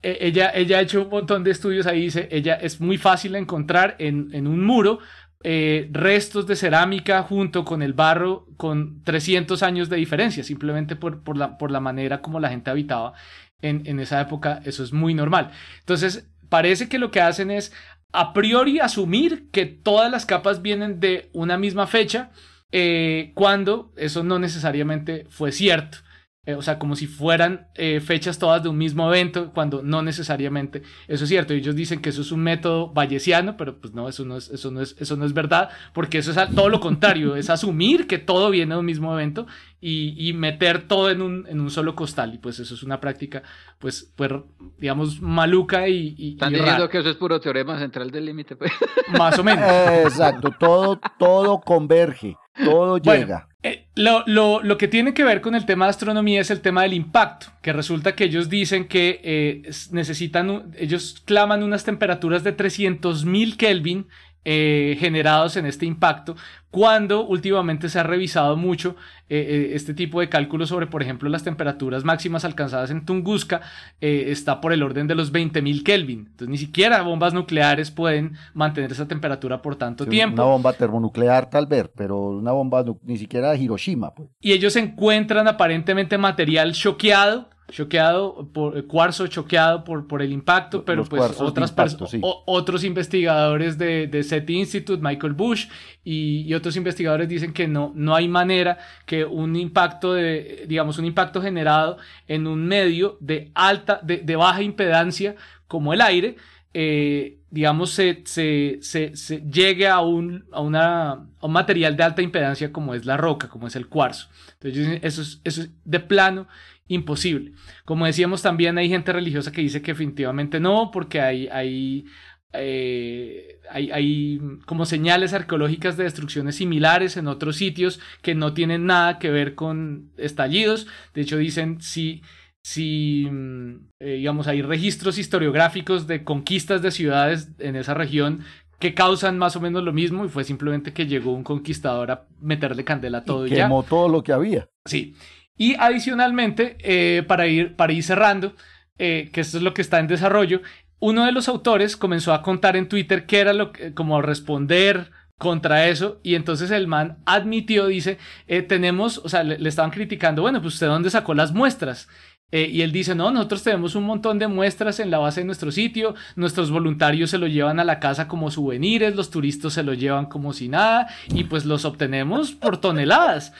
ella, ella ha hecho un montón de estudios ahí. Dice ella es muy fácil encontrar en, en un muro eh, restos de cerámica junto con el barro con 300 años de diferencia, simplemente por, por, la, por la manera como la gente habitaba en, esa época, eso es muy normal. Entonces, parece que lo que hacen es a priori asumir que todas las capas vienen de una misma fecha, eh, cuando eso no necesariamente fue cierto. Eh, o sea, como si fueran eh, fechas todas de un mismo evento, cuando no necesariamente eso es cierto. Ellos dicen que eso es un método bayesiano, pero pues no, eso no es, eso no es, eso no es verdad, porque eso es todo lo contrario, es asumir que todo viene de un mismo evento y, meter todo en un, en un, solo costal. Y pues eso es una práctica, pues, pues digamos, maluca y. y Están diciendo que eso es puro teorema central del límite, pues. Más o menos. Exacto, todo, todo converge, todo llega. Eh, lo, lo, lo, que tiene que ver con el tema de astronomía es el tema del impacto, que resulta que ellos dicen que eh, necesitan, ellos claman unas temperaturas de 300.000 Kelvin eh, generados en este impacto, cuando últimamente se ha revisado mucho eh, eh, este tipo de cálculos sobre, por ejemplo, las temperaturas máximas alcanzadas en Tunguska, está por el orden de los 20.000 Kelvin. Entonces, ni siquiera bombas nucleares pueden mantener esa temperatura por tanto tiempo. Una bomba termonuclear tal vez, pero una bomba ni siquiera de Hiroshima. Pues. Y ellos encuentran aparentemente material choqueado choqueado por eh, cuarzo choqueado por, por el impacto, pero pues otras otros investigadores de, de SETI Institute, Michael Bush y, otros investigadores dicen que no, no hay manera que un impacto de, digamos, un impacto generado en un medio de alta, de, de baja impedancia como el aire, eh, digamos, se, se, se, llegue a un, a, una, a un material de alta impedancia como es la roca, como es el cuarzo. Entonces, eso es, eso es de plano imposible. Como decíamos, también hay gente religiosa que dice que definitivamente no, porque hay, hay, eh, hay, hay, como señales arqueológicas de destrucciones similares en otros sitios que no tienen nada que ver con estallidos. De hecho, dicen si, si mm, eh, digamos, hay registros historiográficos de conquistas de ciudades en esa región que causan más o menos lo mismo y fue simplemente que llegó un conquistador a meterle candela a todo y, quemó todo lo que había. Sí. Y adicionalmente, eh, para, ir, para ir cerrando, eh, que esto es lo que está en desarrollo, uno de los autores comenzó a contar en Twitter qué era lo que, como responder contra eso y entonces el man admitió, dice, eh, tenemos, o sea, le, estaban criticando, bueno, pues usted dónde sacó las muestras. Y él dice, no, nosotros tenemos un montón de muestras en la base de nuestro sitio, nuestros voluntarios se lo llevan a la casa como souvenirs, los turistas se lo llevan como si nada y pues los obtenemos por toneladas.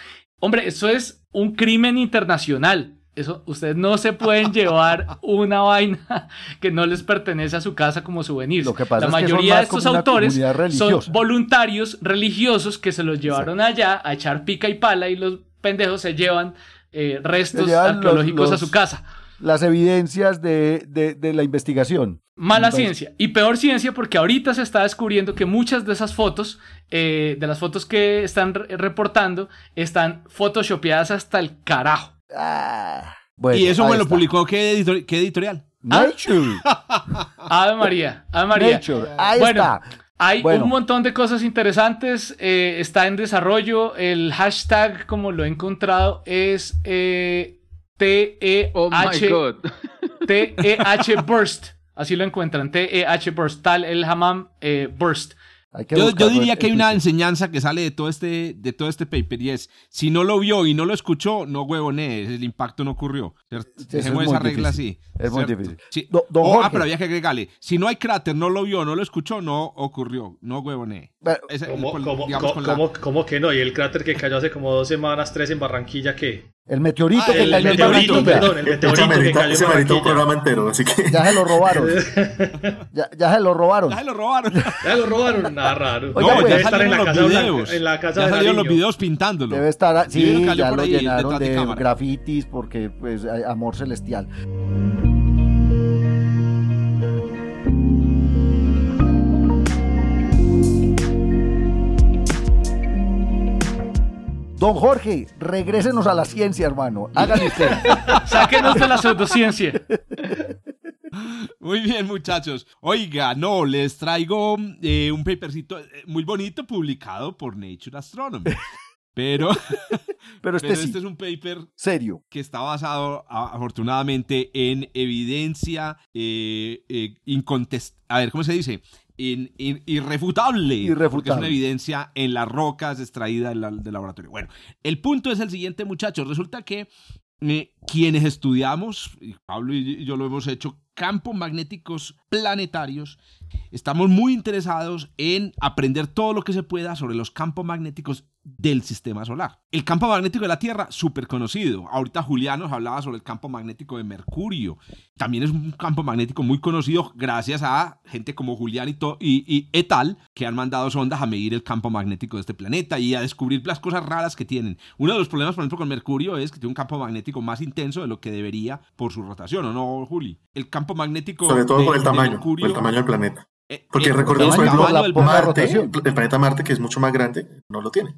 Hombre, eso es un crimen internacional. Eso, ustedes no se pueden llevar una vaina que no les pertenece a su casa como souvenir. Lo que pasa la mayoría de estos autores son voluntarios religiosos que se los llevaron allá a echar pica y pala y los pendejos se llevan eh, restos arqueológicos a su casa. Las evidencias de, de, la investigación. Mala ciencia. Y peor ciencia porque ahorita se está descubriendo que muchas de esas fotos, eh, de las fotos que están reportando, están photoshopeadas hasta el carajo. Ah, y eso me lo publicó qué, editorial. Nature. Ave María, Ave María. Ahí está. Hay un montón de cosas interesantes, eh, está en desarrollo. El hashtag, como lo he encontrado, es eh, T-E-H T-E-H Burst. Así lo encuentran, T-E-H Burst, tal el Hammam eh, Burst. Yo, diría que hay una enseñanza que sale de todo, este, de todo este paper y es, si no lo vio y no lo escuchó, no huevone, el impacto no ocurrió. Dejemos esa regla así. Es muy difícil. ah, pero había que agregarle, si no hay cráter, no lo vio, no lo escuchó, no ocurrió, no huevone. ¿Cómo, que no? ¿Y el cráter que cayó hace como dos semanas, tres en Barranquilla, qué? El meteorito ah, que cayó en Barranquilla. Perdón, el meteorito que cayó en Barranquilla. un programa entero, así que... Ya se lo robaron. ya, ya, se lo robaron. Ya se lo robaron. ya lo robaron. Nada raro. Oiga, no, pues, debe estar en la, casa videos. en la casa ya salieron los videos pintándolo. Debe estar, sí, ya lo llenaron de, de grafitis porque, pues, amor celestial. Don Jorge, regrésenos a la ciencia, hermano. Háganlo usted. Sáquenos de la pseudociencia. Muy bien, muchachos. Oiga, no, les traigo eh, un papercito eh, muy bonito publicado por Nature Astronomy. Pero, pero, este, este, es un paper serio que está basado afortunadamente en evidencia eh, eh A ver, ¿cómo se dice? Irrefutable, irrefutable. es una evidencia en las rocas extraídas del, laboratorio. Bueno, el punto es el siguiente, muchachos. Resulta que eh, quienes estudiamos, Pablo y yo lo hemos hecho, campos magnéticos planetarios, estamos muy interesados en aprender todo lo que se pueda sobre los campos magnéticos del sistema solar. El campo magnético de la Tierra, súper conocido. Ahorita Julián nos hablaba sobre el campo magnético de Mercurio. También es un campo magnético muy conocido gracias a gente como Julián y, y, Etal, que han mandado sondas a medir el campo magnético de este planeta y a descubrir las cosas raras que tienen. Uno de los problemas, por ejemplo, con Mercurio es que tiene un campo magnético más intenso de lo que debería por su rotación, ¿o no, Juli? El campo magnético. Sobre todo por el tamaño, por el tamaño del planeta. Eh, Porque eh, recordemos, por ejemplo, el planeta Marte, que es mucho más grande, no lo tiene.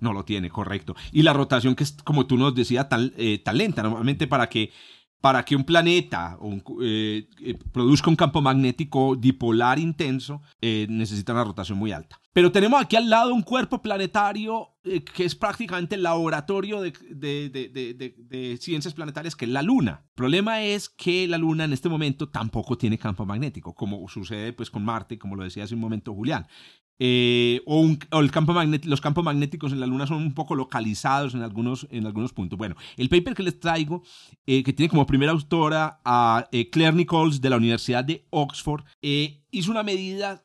No lo tiene, correcto. Y la rotación que es, como tú nos decías, tan, eh, tan lenta. Normalmente para que para que un planeta eh, eh, produzca un campo magnético dipolar intenso, eh, necesita una rotación muy alta. Pero tenemos aquí al lado un cuerpo planetario que es prácticamente el laboratorio de, de, ciencias planetarias, que es la Luna. El problema es que la Luna en este momento tampoco tiene campo magnético, como sucede pues, con Marte, como lo decía hace un momento Julián. Eh, o, el campo los campos magnéticos en la Luna son un poco localizados en algunos, en algunos puntos. Bueno, el paper que les traigo, eh, que tiene como primera autora a eh, Claire Nichols de la Universidad de Oxford, hizo una medida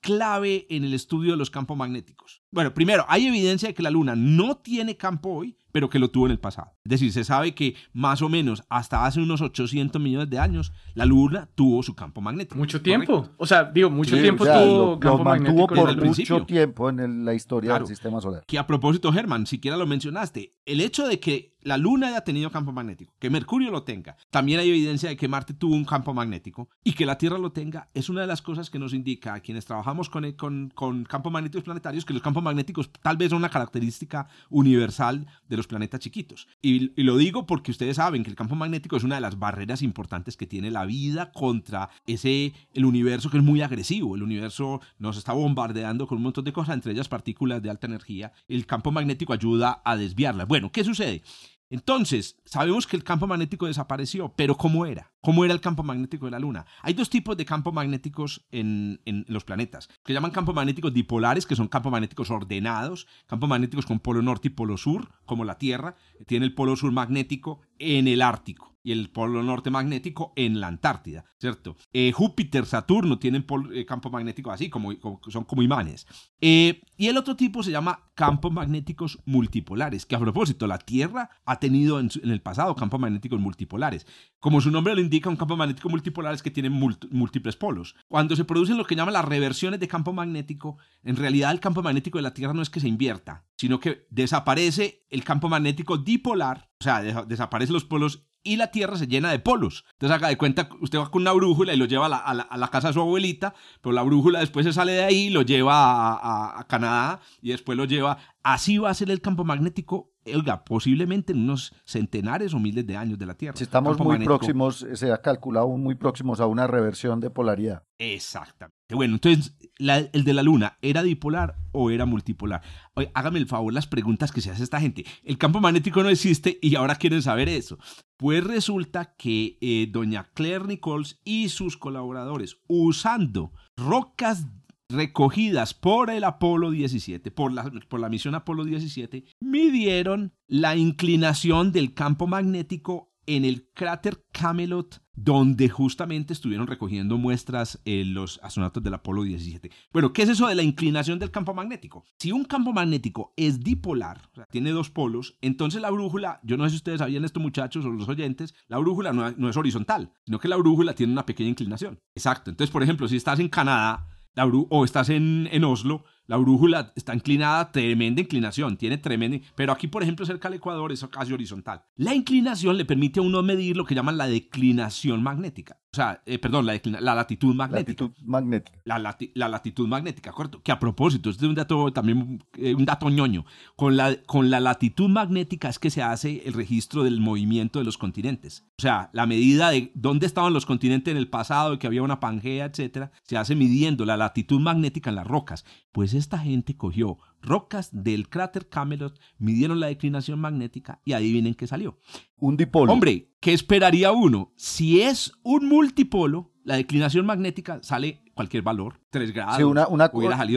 clave en el estudio de los campos magnéticos. Bueno, primero, hay evidencia de que la Luna no tiene campo hoy, pero que lo tuvo en el pasado. Es decir, se sabe que más o menos hasta hace unos 800 millones de años, la Luna tuvo su campo magnético. Mucho tiempo. O sea, digo, mucho tiempo tuvo campo magnético. por mucho tiempo en la historia del sistema solar. Que a propósito, Germán, siquiera lo mencionaste, el hecho de que la Luna haya tenido campo magnético, que Mercurio lo tenga, también hay evidencia de que Marte tuvo un campo magnético y que la Tierra lo tenga, es una de las cosas que nos indica a quienes trabajamos con, con, con campos magnéticos planetarios que los campos magnéticos tal vez son una característica universal de los planetas chiquitos. Y, y lo digo porque ustedes saben que el campo magnético es una de las barreras importantes que tiene la vida contra ese, el universo que es muy agresivo. El universo nos está bombardeando con un montón de cosas, entre ellas partículas de alta energía. El campo magnético ayuda a desviarlas. Bueno, ¿qué sucede? Entonces, sabemos que el campo magnético desapareció, pero ¿cómo era? ¿Cómo era el campo magnético de la Luna? Hay dos tipos de campos magnéticos en, los planetas, que llaman campos magnéticos dipolares, que son campos magnéticos ordenados, campos magnéticos con polo norte y polo sur, como la Tierra, tiene el polo sur magnético en el Ártico y el polo norte magnético en la Antártida, ¿cierto? Eh, Júpiter, Saturno tienen eh, campo magnético así, como, son como imanes. Eh, y el otro tipo se llama campos magnéticos multipolares, que a propósito, la Tierra ha tenido en, el pasado campos magnéticos multipolares. Como su nombre lo indica, un campo magnético multipolar es que tiene múltiples polos. Cuando se producen lo que llaman las reversiones de campo magnético, en realidad el campo magnético de la Tierra no es que se invierta, sino que desaparece el campo magnético dipolar, o sea, desaparecen los polos y la Tierra se llena de polos. Entonces haga de cuenta, usted va con una brújula y lo lleva a la, casa de su abuelita, pero la brújula después se sale de ahí lo lleva a, a, Canadá y después lo lleva. Así va a ser el campo magnético, oiga, posiblemente en unos centenares o miles de años de la Tierra. Si estamos muy próximos, se ha calculado muy próximos a una reversión de polaridad. Exactamente. Bueno, entonces, ¿el de la Luna era dipolar o era multipolar? Oye, hágame el favor las preguntas que se hace esta gente. El campo magnético no existe y ahora quieren saber eso. Pues resulta que eh, doña Claire Nichols y sus colaboradores, usando rocas recogidas por el Apolo 17, por la, misión Apolo 17, midieron la inclinación del campo magnético en el cráter Camelot, donde justamente estuvieron recogiendo muestras eh, los astronautas del Apolo 17. Bueno, ¿qué es eso de la inclinación del campo magnético? Si un campo magnético es dipolar, tiene dos polos, entonces la brújula, yo no sé si ustedes sabían esto muchachos o los oyentes, la brújula no, no es horizontal, sino que la brújula tiene una pequeña inclinación. Exacto. Entonces, por ejemplo, si estás en Canadá, o estás en, en Oslo, la brújula está inclinada, tremenda inclinación, tiene tremenda, pero aquí por ejemplo cerca del Ecuador es casi horizontal. La inclinación le permite a uno medir lo que llaman la declinación magnética. O sea, eh, perdón, la, la, latitud magnética. Latitud magnética. La, la, latitud magnética, ¿correcto? Que a propósito, este es un dato también, eh, un dato ñoño. Con la, con la latitud magnética es que se hace el registro del movimiento de los continentes. O sea, la medida de dónde estaban los continentes en el pasado, que había una pangea, etcétera, se hace midiendo la latitud magnética en las rocas. Pues esta gente cogió rocas del cráter Camelot, midieron la declinación magnética y adivinen qué salió. Un dipolo. Hombre, ¿qué esperaría uno? Si es un multipolo, la declinación magnética sale cualquier valor, 3 grados. Sí, una, una,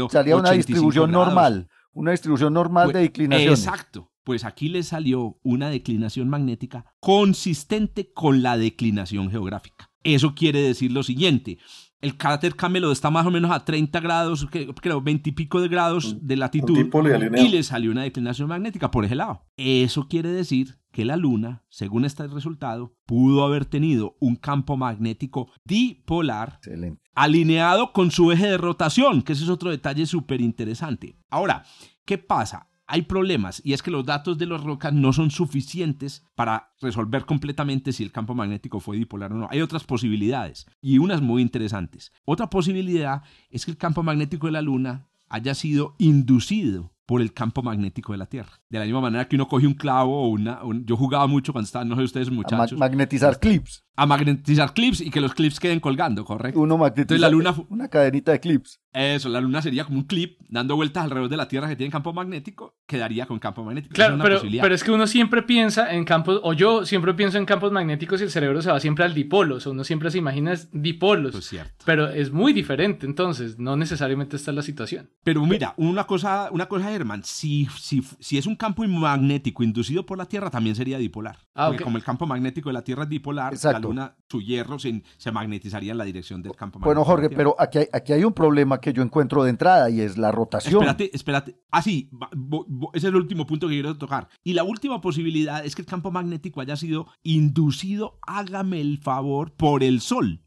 salía una distribución normal, una distribución normal de pues, declinación. Exacto. Pues aquí le salió una declinación magnética consistente con la declinación geográfica. Eso quiere decir lo siguiente, el cráter Camelot está más o menos a 30 grados, creo 20 y pico de grados de latitud y le salió una declinación magnética por ese lado. Eso quiere decir que la Luna, según este resultado, pudo haber tenido un campo magnético dipolar alineado con su eje de rotación, que ese es otro detalle súper interesante. Ahora, ¿qué pasa? Hay problemas y es que los datos de las rocas no son suficientes para resolver completamente si el campo magnético fue dipolar o no. Hay otras posibilidades y unas muy interesantes. Otra posibilidad es que el campo magnético de la Luna haya sido inducido por el campo magnético de la Tierra. De la misma manera que uno coge un clavo o una... yo jugaba mucho cuando estaba, no sé ustedes muchachos. magnetizar clips. A magnetizar clips y que los clips queden colgando, ¿correcto? Uno magnetiza la luna, una cadenita de clips. Eso, la luna sería como un clip dando vueltas alrededor de la Tierra que tiene campo magnético, quedaría con campo magnético. Claro, pero, pero, es que uno siempre piensa en campos, o yo siempre pienso en campos magnéticos y el cerebro se va siempre al dipolo, o sea, uno siempre se imagina dipolos. Es cierto. Pero es muy diferente, entonces, no necesariamente está la situación. Pero mira, una cosa, una cosa Herman, si, si, si es un campo magnético inducido por la Tierra, también sería dipolar. Ah, porque como el campo magnético de la Tierra es bipolar, la luna, su hierro se, se, magnetizaría en la dirección del campo magnético. Bueno, Jorge, pero aquí hay, aquí hay un problema que yo encuentro de entrada y es la rotación. Espérate, espérate. Ah, sí, ese es el último punto que quiero tocar. Y la última posibilidad es que el campo magnético haya sido inducido, hágame el favor, por el Sol.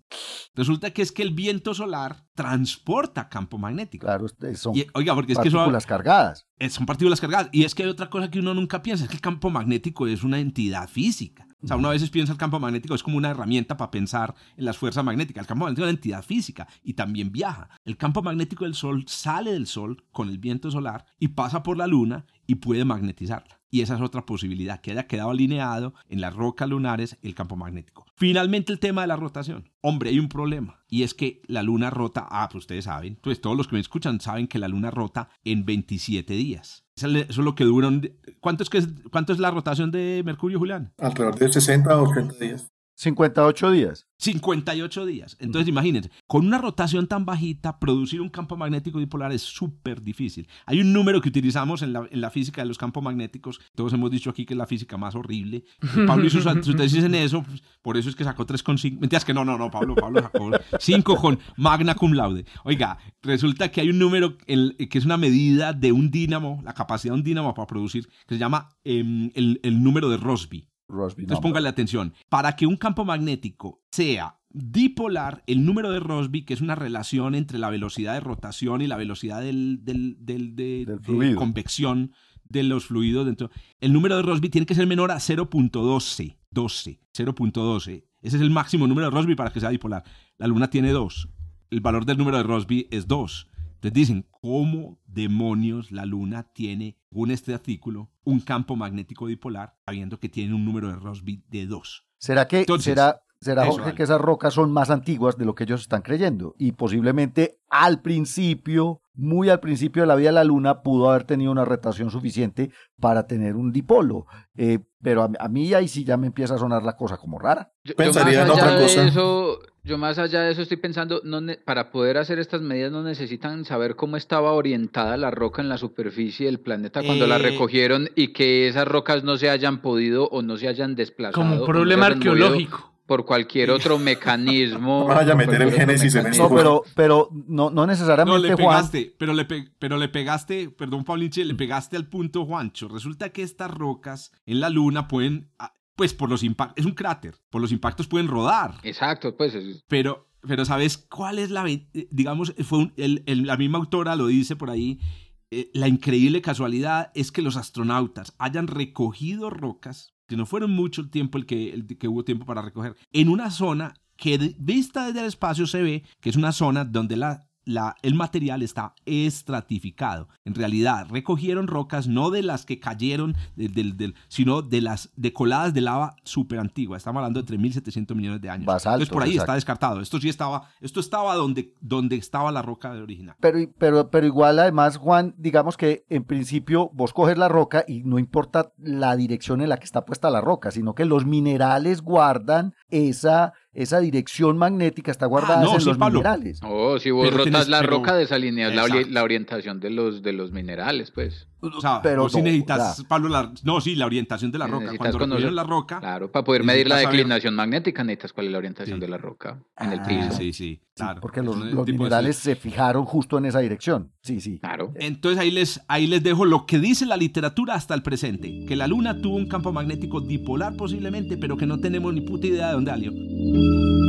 Resulta que es que el viento solar transporta campo magnético. Claro, son oiga, porque es partículas cargadas. Son partículas cargadas. Y es que hay otra cosa que uno nunca piensa, es que el campo magnético es una entidad física. O sea, uno a veces piensa el campo magnético es como una herramienta para pensar en las fuerzas magnéticas. El campo magnético es una entidad física y también viaja. El campo magnético del Sol sale del Sol con el viento solar y pasa por la Luna y puede magnetizarla. Y esa es otra posibilidad, que haya quedado alineado en las rocas lunares el campo magnético. Finalmente el tema de la rotación. Hombre, hay un problema. Y es que la luna rota, ah, pues ustedes saben, pues todos los que me escuchan saben que la luna rota en 27 días. Eso es lo que duran. ¿Cuánto es, que ¿Cuánto es la rotación de Mercurio, Julián? Alrededor de 60 o 80 días. 58 días. 58 días. Entonces, imagínense, con una rotación tan bajita, producir un campo magnético dipolar es súper difícil. Hay un número que utilizamos en la, en la, física de los campos magnéticos. Todos hemos dicho aquí que es la física más horrible. Pablo hizo su, tesis en eso, pues, por eso es que sacó 3,5. Mentiras que no, no, no, Pablo, Pablo sacó 5 con magna cum laude. Oiga, resulta que hay un número que es una medida de un dínamo, la capacidad de un dínamo para producir, que se llama em, el, el número de Rossby. Entonces póngale atención. Para que un campo magnético sea dipolar, el número de Rossby, que es una relación entre la velocidad de rotación y la velocidad del, de, convección de los fluidos dentro, el número de Rossby tiene que ser menor a 0.12. 12, 0.12. Ese es el máximo número de Rossby para que sea dipolar. La luna tiene 2. El valor del número de Rossby es 2. Entonces dicen, ¿cómo demonios la Luna tiene, según este artículo, un campo magnético dipolar, sabiendo que tiene un número de Rossby de 2? ¿Será que será, será Jorge, que esas rocas son más antiguas de lo que ellos están creyendo? Y posiblemente al principio, muy al principio de la vida de la Luna, pudo haber tenido una rotación suficiente para tener un dipolo. Eh, pero a, mí ahí sí ya me empieza a sonar la cosa como rara. Pensaría en otra cosa. Eso, yo más allá de eso estoy pensando, no para poder hacer estas medidas no necesitan saber cómo estaba orientada la roca en la superficie del planeta cuando la eh, recogieron y que esas rocas no se hayan podido o no se hayan desplazado. Como un problema arqueológico por cualquier otro mecanismo. No vaya a meter el génesis en eso. No, pero, pero no, no necesariamente. No, le pegaste, pero, le pero le pegaste, perdón, Paulinche, le pegaste al punto, Juancho. Resulta que estas rocas en la luna pueden, ah, pues por los impactos, es un cráter, por los impactos pueden rodar. Exacto, pues. Pero, pero ¿sabes cuál es la, digamos, fue el, la misma autora lo dice por ahí, eh, la increíble casualidad es que los astronautas hayan recogido rocas que no fueron mucho el tiempo el que, el que hubo tiempo para recoger, en una zona que vista desde el espacio se ve que es una zona donde la el material está estratificado. En realidad, recogieron rocas no de las que cayeron, del, sino de las decoladas de lava súper antigua. Estamos hablando de 3.700 millones de años. Entonces, por ahí está descartado. Esto sí estaba, esto estaba donde, donde estaba la roca original. Pero, pero, pero igual, además, Juan, digamos que en principio vos coges la roca y no importa la dirección en la que está puesta la roca, sino que los minerales guardan esa esa dirección magnética está guardada ah, en los minerales. Oh, si vos rotas la roca, desalineas la, la, orientación de los, de los minerales, pues. O sea, pero si necesitas, Pablo, la, no, sí, la orientación de la roca. Cuando conocer, la roca. Claro, para poder medir la declinación magnética necesitas cuál es la orientación de la roca en el ah, piso. Sí, sí, claro. porque los, minerales se fijaron justo en esa dirección. Sí, sí. Claro. Entonces ahí les, ahí les dejo lo que dice la literatura hasta el presente: que la Luna tuvo un campo magnético dipolar posiblemente, pero que no tenemos ni puta idea de dónde salió.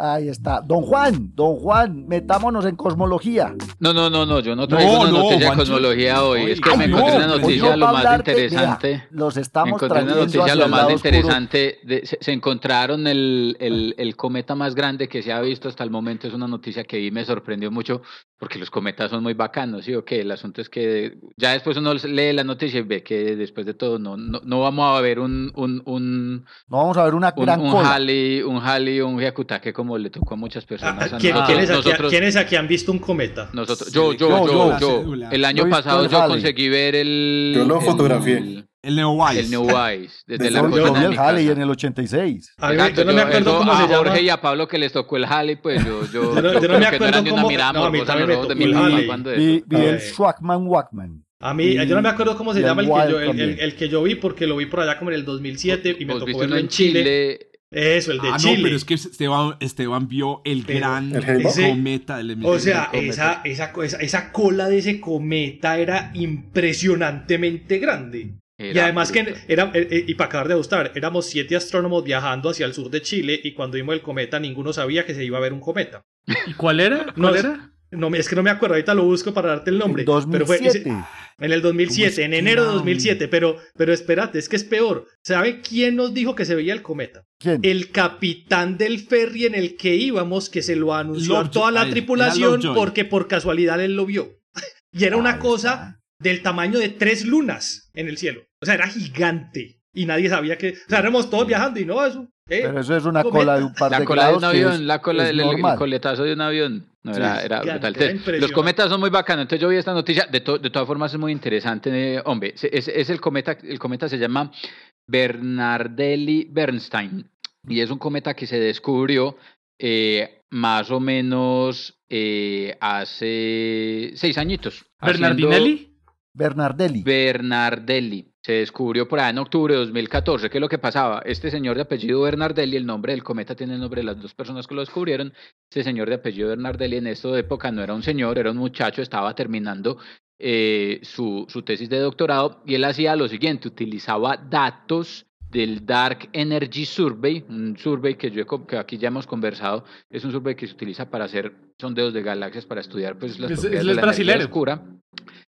Ahí está. Don Juan, don Juan, metámonos en cosmología. No, no, no, no, yo no traigo una noticia de cosmología hoy. es que me encontré una noticia lo más interesante. los estamos encontré una noticia lo más interesante. se, encontraron el, el, el, cometa más grande que se ha visto hasta el momento. Es una noticia que vi me sorprendió mucho porque los cometas son muy bacanos, ¿sí o qué? El asunto es que ya después uno lee la noticia y ve que después de todo no, no, no vamos a ver un, un, un... No vamos a ver una gran un, un Halley, un Halley, un Hyakutake como le tocó a muchas personas. Ah, ¿quiénes, aquí, han visto un cometa? Nosotros, yo, yo, yo, yo, El año pasado yo conseguí ver el... Yo lo fotografié. El Neowise. El Neowise. Desde la yo vi el Halley en el 86. Exacto, yo no me acuerdo cómo se llama. A Jorge y a Pablo que les tocó el Halley, pues yo... Yo, yo, no, me acuerdo cómo... No, a mí también me tocó el Halley. Vi el Schwackman Wackman. A mí, yo no me acuerdo cómo se llama el que, yo, el, el, que yo vi porque lo vi por allá como en el 2007 y me tocó verlo en Chile Eso, el de ah, Chile. No, pero es que Esteban, Esteban vio el gran cometa del O sea, esa, esa, esa, cola de ese cometa era impresionantemente grande. y además que era, eh, eh, y para acabar de gustar, éramos siete astrónomos viajando hacia el sur de Chile y cuando vimos el cometa ninguno sabía que se iba a ver un cometa. ¿Y cuál era? ¿Cuál era? No, es que no me acuerdo, ahorita lo busco para darte el nombre. En 2007. Pero fue, en el 2007, en enero de 2007. Pero, pero espérate, es que es peor. ¿Sabe quién nos dijo que se veía el cometa? ¿Quién? El capitán del ferry en el que íbamos, que se lo anunció a toda la tripulación porque por casualidad él lo vio. y era una cosa del tamaño de tres lunas en el cielo. O sea, era gigante. Y nadie sabía que. O sea, éramos todos viajando y no, eso. Eh, pero eso es una cola de un par la de cola de un avión, la cola del coletazo de un avión. No, era, era brutal. los cometas son muy bacanos. Entonces yo vi esta noticia. De, de todas formas es muy interesante. hombre, es, es, el cometa. El cometa se llama Bernardelli Bernstein. Y es un cometa que se descubrió eh, más o menos eh, hace seis añitos. ¿Bernardinelli? Bernardelli. Bernardelli. Se descubrió por allá en octubre de 2014. ¿Qué es lo que pasaba? Este señor de apellido Bernardelli, el nombre del cometa tiene el nombre de las dos personas que lo descubrieron. Este señor de apellido Bernardelli en esta época no era un señor, era un muchacho, estaba terminando eh, su, su tesis de doctorado y él hacía lo siguiente, utilizaba datos del Dark Energy Survey, un survey que, yo, que aquí ya hemos conversado, es un survey que se utiliza para hacer sondeos de galaxias, para estudiar pues, las es, de la energía oscura.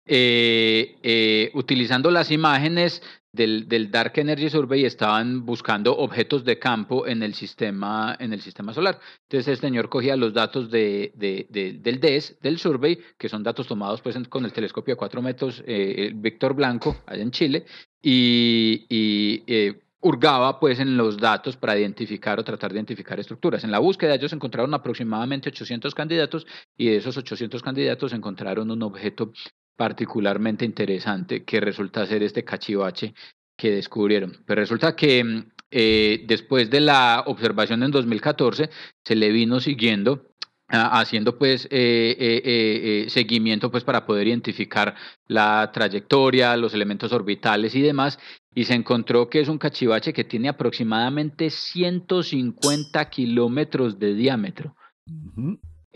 Eh, eh, utilizando las imágenes del, Dark Energy Survey estaban buscando objetos de campo en el sistema, en el sistema solar. Entonces el señor cogía los datos de, del DES, del Survey, que son datos tomados pues, con el telescopio de 4 metros eh, Víctor Blanco, allá en Chile, y, y eh, hurgaba pues en los datos para identificar o tratar de identificar estructuras. En la búsqueda ellos encontraron aproximadamente 800 candidatos y de esos 800 candidatos encontraron un objeto particularmente interesante que resulta ser este cachivache que descubrieron. Pero pues resulta que mm, eh, después de la observación en 2014 se le vino siguiendo ah, haciendo pues eh, eh, seguimiento pues para poder identificar la trayectoria, los elementos orbitales y demás y se encontró que es un cachivache que tiene aproximadamente 150 kilómetros de diámetro.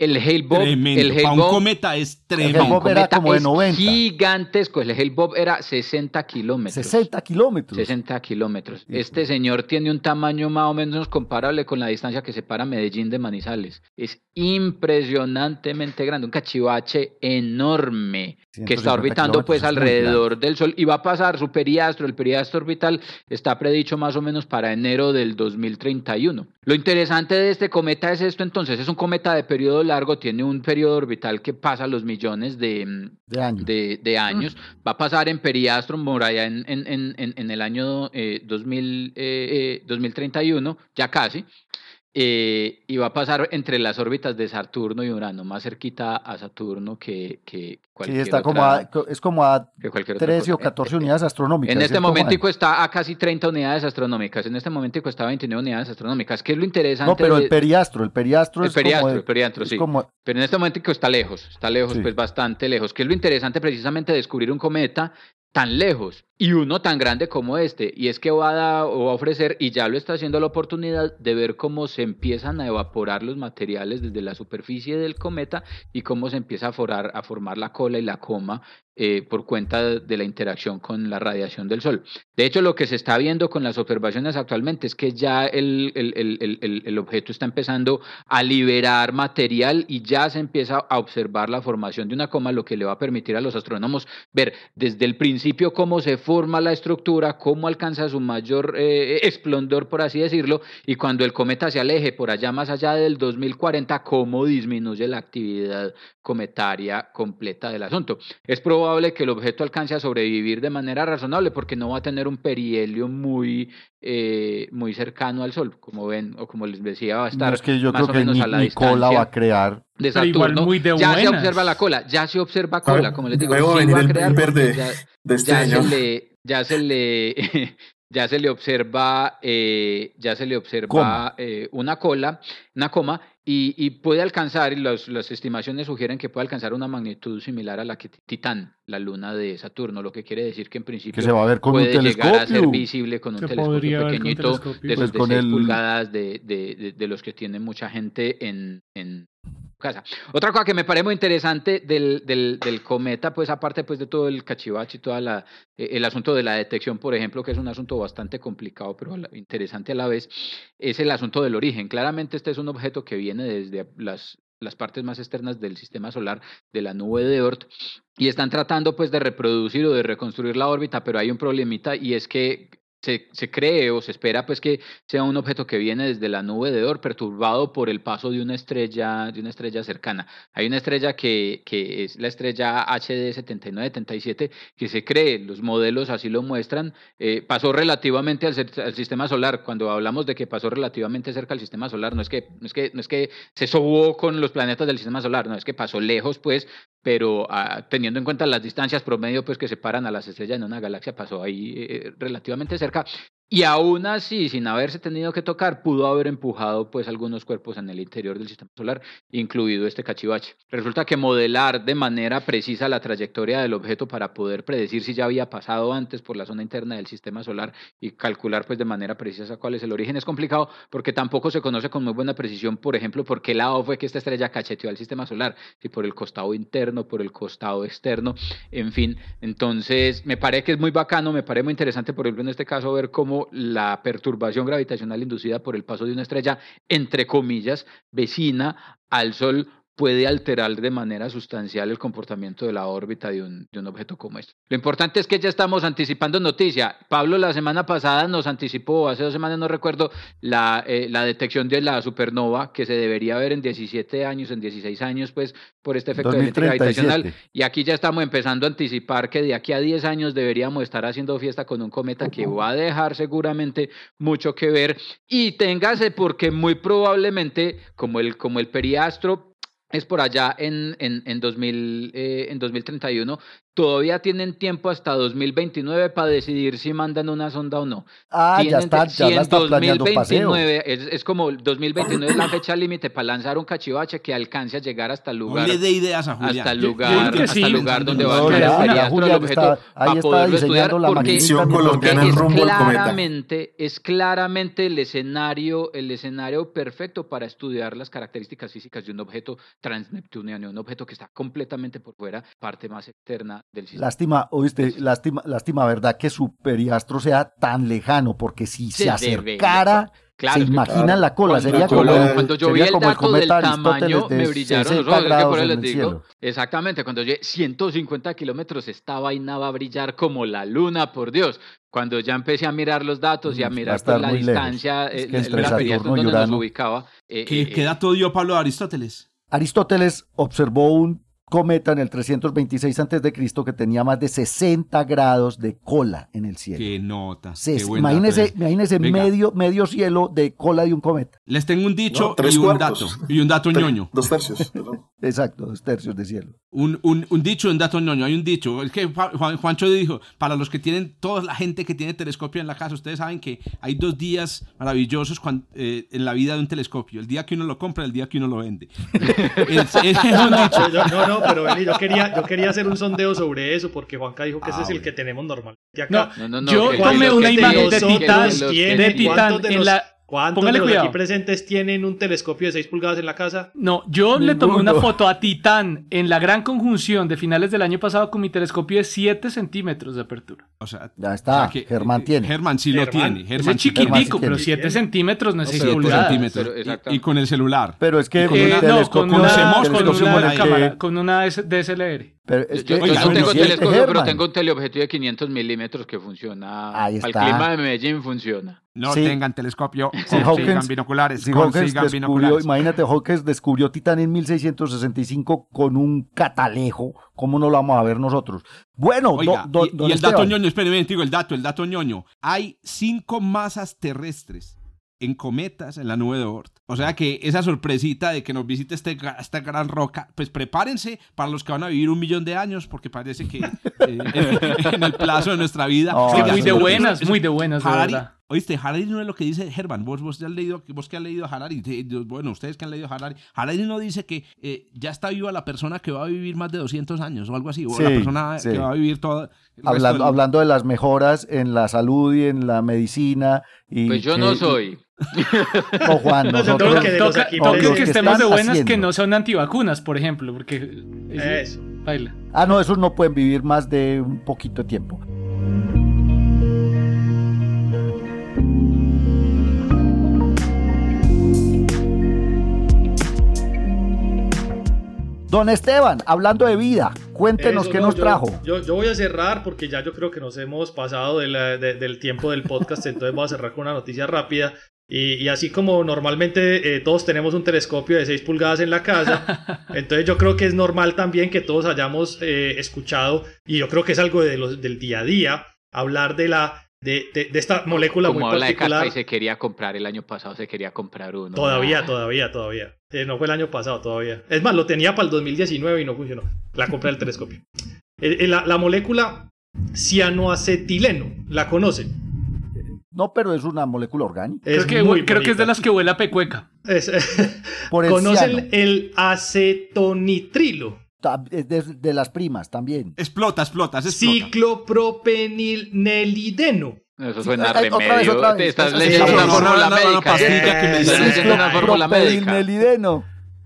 El Hale Bob, el Hale Bob, un cometa es tremendo. El era como de 90. Gigantesco. El Hale Bob era 60 kilómetros. 60 kilómetros. 60 kilómetros. Este señor tiene un tamaño más o menos comparable con la distancia que separa Medellín de Manizales. Es impresionantemente grande. Un cachivache enorme que está orbitando pues alrededor del Sol y va a pasar su periastro. El periastro orbital está predicho más o menos para enero del 2031. Lo interesante de este cometa es esto entonces. Es un cometa de periodo largo, tiene un periodo orbital que pasa los millones de, de años. Va a pasar en periastro, Moraya, en, en, en, en el año eh, 2000, eh, 2031, eh, ya casi. Eh, y va a pasar entre las órbitas de Saturno y Urano, más cerquita a Saturno que, que cualquier sí, está como es como a 13 o 14 unidades astronómicas. En este momento está a casi 30 unidades astronómicas, en este momento está a 29 unidades astronómicas. ¿Qué es lo interesante? No, pero el periastro, el periastro el periastro, el periastro, sí. Pero en este momento está lejos, está lejos, pues bastante lejos. ¿Qué es lo interesante precisamente descubrir un cometa tan lejos y uno tan grande como este. Y es que va a, va a ofrecer, y ya lo está haciendo la oportunidad de ver cómo se empiezan a evaporar los materiales desde la superficie del cometa y cómo se empieza a, forar, a formar la cola y la coma eh, por cuenta de la interacción con la radiación del Sol. De hecho, lo que se está viendo con las observaciones actualmente es que ya el, el, el, el, objeto está empezando a liberar material y ya se empieza a observar la formación de una coma, lo que le va a permitir a los astrónomos ver desde el principio cómo se forma la estructura, cómo alcanza su mayor eh, esplendor, por así decirlo, y cuando el cometa se aleje por allá más allá del 2040, cómo disminuye la actividad cometaria completa del asunto. Es probable que el objeto alcance a sobrevivir de manera razonable porque no va a tener un perihelio muy, eh, muy cercano al Sol, como ven, o como les decía, va a estar es que yo más creo o menos que a la cola va a crear de Saturno. Muy de ya se observa la cola, ya se observa cola, como les digo. Luego va a crear, ya, este ya Se le, ya se le ya se le observa, eh, ya se le observa eh, una cola, una coma, y, puede alcanzar, y las estimaciones sugieren que puede alcanzar una magnitud similar a la que Titán, la luna de Saturno, lo que quiere decir que en principio se va a ver con puede llegar a ser visible con un telescopio pequeñito de pues de pulgadas de, de, de, los que tiene mucha gente en, en casa. Otra cosa que me parece muy interesante del, del, cometa, pues aparte pues de todo el cachivache y todo eh, el asunto de la detección, por ejemplo, que es un asunto bastante complicado, pero interesante a la vez, es el asunto del origen. Claramente este es un objeto que viene desde las, las partes más externas del sistema solar, de la nube de Oort, y están tratando pues de reproducir o de reconstruir la órbita, pero hay un problemita y es que se, se, cree o se espera pues que sea un objeto que viene desde la nube de Oort perturbado por el paso de una estrella de una estrella cercana. Hay una estrella que, que es la estrella HD 7977 que se cree, los modelos así lo muestran, eh, pasó relativamente al, al, sistema solar. Cuando hablamos de que pasó relativamente cerca al sistema solar, no es que no es que no es que se sobó con los planetas del sistema solar, no es que pasó lejos pues, pero ah, teniendo en cuenta las distancias promedio pues que separan a las estrellas en una galaxia pasó ahí eh, relativamente cerca y aún así, sin haberse tenido que tocar, pudo haber empujado pues algunos cuerpos en el interior del sistema solar, incluido este cachivache. Resulta que modelar de manera precisa la trayectoria del objeto para poder predecir si ya había pasado antes por la zona interna del sistema solar y calcular pues de manera precisa cuál es el origen es complicado porque tampoco se conoce con muy buena precisión, por ejemplo, por qué lado fue que esta estrella cacheteó al sistema solar, si por el costado interno, por el costado externo, en fin. Entonces, me parece que es muy bacano, me parece muy interesante, por ejemplo, en este caso, ver cómo la perturbación gravitacional inducida por el paso de una estrella, entre comillas, vecina al Sol puede alterar de manera sustancial el comportamiento de la órbita de un, de un, objeto como este. Lo importante es que ya estamos anticipando noticia. Pablo la semana pasada nos anticipó, hace dos semanas no recuerdo, la, eh, la detección de la supernova que se debería ver en 17 años, en 16 años, pues por este efecto de gravitacional. Y aquí ya estamos empezando a anticipar que de aquí a 10 años deberíamos estar haciendo fiesta con un cometa que va a dejar seguramente mucho que ver. Y téngase porque muy probablemente, como el, como el periastro es por allá en, en, en, 2000, eh, en 2031 todavía tienen tiempo hasta 2029 para decidir si mandan una sonda o no. Ah, ya está, ya la está 2029, es, es, como 2029 es la fecha límite para lanzar un cachivache que alcance a llegar hasta el lugar. No le dé ideas a Julián. Hasta el lugar, hasta el lugar donde va a quedar el objeto ahí para poderlo estudiar la porque, porque es, claramente, es claramente el escenario, el escenario perfecto para estudiar las características físicas de un objeto transneptuniano, un objeto que está completamente por fuera, parte más externa Lástima, oíste, lástima, lástima, ¿verdad? Que su periastro sea tan lejano, porque si se, acercara... Claro, ¿Se imaginan la cola? Sería como, cuando yo vi el dato del tamaño, me brillaron los ojos. Exactamente, cuando yo 150 kilómetros, esta vaina va a brillar como la luna, por Dios. Cuando ya empecé a mirar los datos y a mirar pues, la distancia, es que eh, la periastro donde nos ubicaba. Eh, ¿Qué, eh, ¿Qué dato dio Pablo Aristóteles? Aristóteles observó un cometa en el 326 a.C. que tenía más de 60 grados de cola en el cielo. Qué nota. imagínese, imagínese medio, medio cielo de cola de un cometa. Les tengo un dicho y un dato. Y un dato ñoño. Dos tercios. Exacto, dos tercios de cielo. Un, un, un, dicho y un dato ñoño. Hay un dicho. Es que Juan, Juancho dijo, para los que tienen, toda la gente que tiene telescopio en la casa, ustedes saben que hay dos días maravillosos eh, en la vida de un telescopio. El día que uno lo compra, el día que uno lo vende. es, es un dicho. No, no, pero yo quería, yo quería hacer un sondeo sobre eso porque Juanca dijo que ese es el que tenemos normal. Acá. No, no, no, yo tomé una imagen de Titán, de Titán en la ¿Cuántos de los aquí presentes tienen un telescopio de 6 pulgadas en la casa? No, yo le tomé una foto a Titán en la gran conjunción de finales del año pasado con mi telescopio de 7 centímetros de apertura. O sea, ya está, Germán tiene. Germán sí lo tiene. Germán es chiquitico, pero 7 centímetros no es 6 pulgadas. Y, con el celular. Pero es que con, eh, no, con, una, con, una, cámara, con una DSLR. Pero yo, no tengo telescopio, pero tengo un teleobjetivo de 500 milímetros que funciona. Ahí está. Al clima de Medellín funciona. No tengan telescopio, consigan binoculares. Si consigan binoculares. Imagínate, Hawkins descubrió Titán en 1665 con un catalejo. ¿Cómo no lo vamos a ver nosotros? Bueno, y, el dato ñoño, espérenme, digo el dato, el dato ñoño. Hay cinco masas terrestres en cometas en la nube de Oort. O sea que esa sorpresita de que nos visite este, esta gran roca, pues prepárense para los que van a vivir un millón de años, porque parece que eh, en el plazo de nuestra vida. muy de buenas, muy de buenas, Oíste, Harari no es lo que dice Herman. Vos, vos, has leído, vos que han leído a Harari, bueno, ustedes que han leído a Harari, Harari no dice que eh, ya está viva la persona que va a vivir más de 200 años o algo así, o la persona que va a vivir toda. Hablando, hablando de las mejoras en la salud y en la medicina. Y pues yo no soy. O Juan, nosotros que, toca, que, estemos de buenas que no son antivacunas, por ejemplo, porque eso. Baila. Ah, no, esos no pueden vivir más de un poquito de tiempo. Don Esteban, hablando de vida, cuéntenos qué nos trajo. Yo, voy a cerrar porque ya yo creo que nos hemos pasado del tiempo del podcast, entonces voy a cerrar con una noticia rápida. Y, así como normalmente eh, todos tenemos un telescopio de 6 pulgadas en la casa, entonces yo creo que es normal también que todos hayamos eh, escuchado, y yo creo que es algo de los, del día a día, hablar de la de, de, esta molécula Como muy habla particular. De y se quería comprar el año pasado, se quería comprar uno. Todavía, todavía, todavía. Eh, no fue el año pasado, todavía. Es más, lo tenía para el 2019 y no funcionó. La compré del telescopio. la, la, molécula cianoacetileno, ¿la conocen? No, pero es una molécula orgánica. creo, que, creo que es de las que huele a pecueca. ¿Conocen el acetonitrilo? De, las primas también. Explota, explota, explota. Ciclopropenilnelideno. Eso suena a remedio. Otra vez, Te estás leyendo una fórmula médica. Estás leyendo una fórmula médica.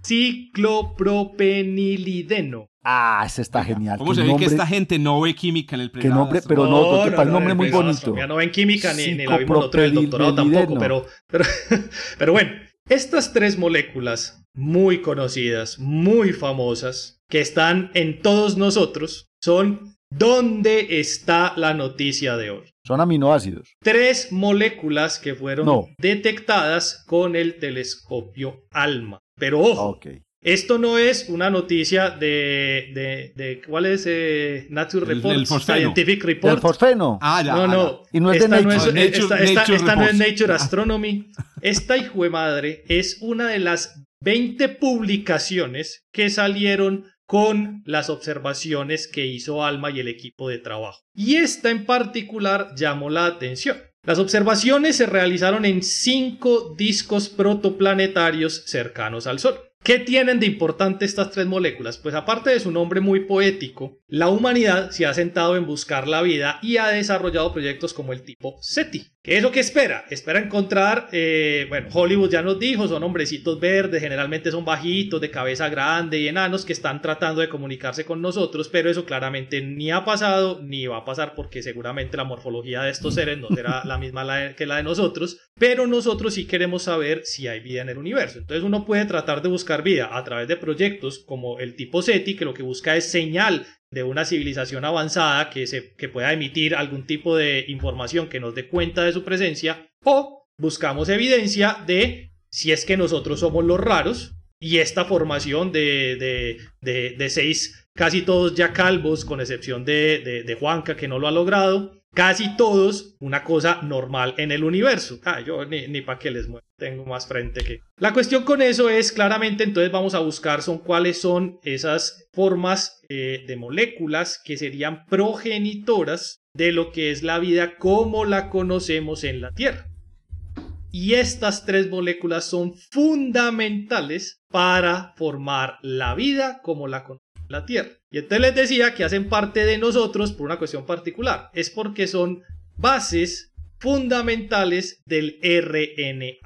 Ciclopropenilideno. Ah, ese está genial. ¿Cómo se ve que esta gente no ve química en el primer nombre, pero no, no, el nombre muy bonito. Ya no ven química ni, ni la vimos nosotros el doctorado tampoco, pero, pero, pero bueno, estas tres moléculas muy conocidas, muy famosas, que están en todos nosotros son ¿dónde está la noticia de hoy? Son aminoácidos. Tres moléculas que fueron detectadas con el telescopio ALMA. Pero ojo, esto no es una noticia de, de, ¿cuál es? Eh, Nature Report, Scientific Report. El fosfeno. Ah, ya. No, no. Y no es de Nature. esta, no es Nature Astronomy. Esta hijo de madre es una de las 20 publicaciones que salieron con las observaciones que hizo Alma y el equipo de trabajo. Y esta en particular llamó la atención. Las observaciones se realizaron en cinco discos protoplanetarios cercanos al Sol. ¿Qué tienen de importante estas tres moléculas? Pues aparte de su nombre muy poético, la humanidad se ha sentado en buscar la vida y ha desarrollado proyectos como el tipo SETI. ¿Qué es lo que espera? Espera encontrar, eh, bueno, Hollywood ya nos dijo, son hombrecitos verdes, generalmente son bajitos, de cabeza grande y enanos que están tratando de comunicarse con nosotros, pero eso claramente ni ha pasado ni va a pasar porque seguramente la morfología de estos seres no será la misma que la de nosotros, pero nosotros sí queremos saber si hay vida en el universo. Entonces uno puede tratar de buscar vida a través de proyectos como el tipo SETI, que lo que busca es señal de una civilización avanzada que, se, que pueda emitir algún tipo de información que nos dé cuenta de su presencia, o buscamos evidencia de si es que nosotros somos los raros y esta formación de, de, seis, casi todos ya calvos, con excepción de, de Juanca que no lo ha logrado, casi todos una cosa normal en el universo. Ah, yo ni, ni para qué les muero, tengo más frente que... La cuestión con eso es claramente, entonces vamos a buscar son cuáles son esas formas eh, de moléculas que serían progenitoras de lo que es la vida como la conocemos en la Tierra. Y estas tres moléculas son fundamentales para formar la vida como la conocemos la Tierra. Y entonces les decía que hacen parte de nosotros por una cuestión particular. Es porque son bases fundamentales del RNA.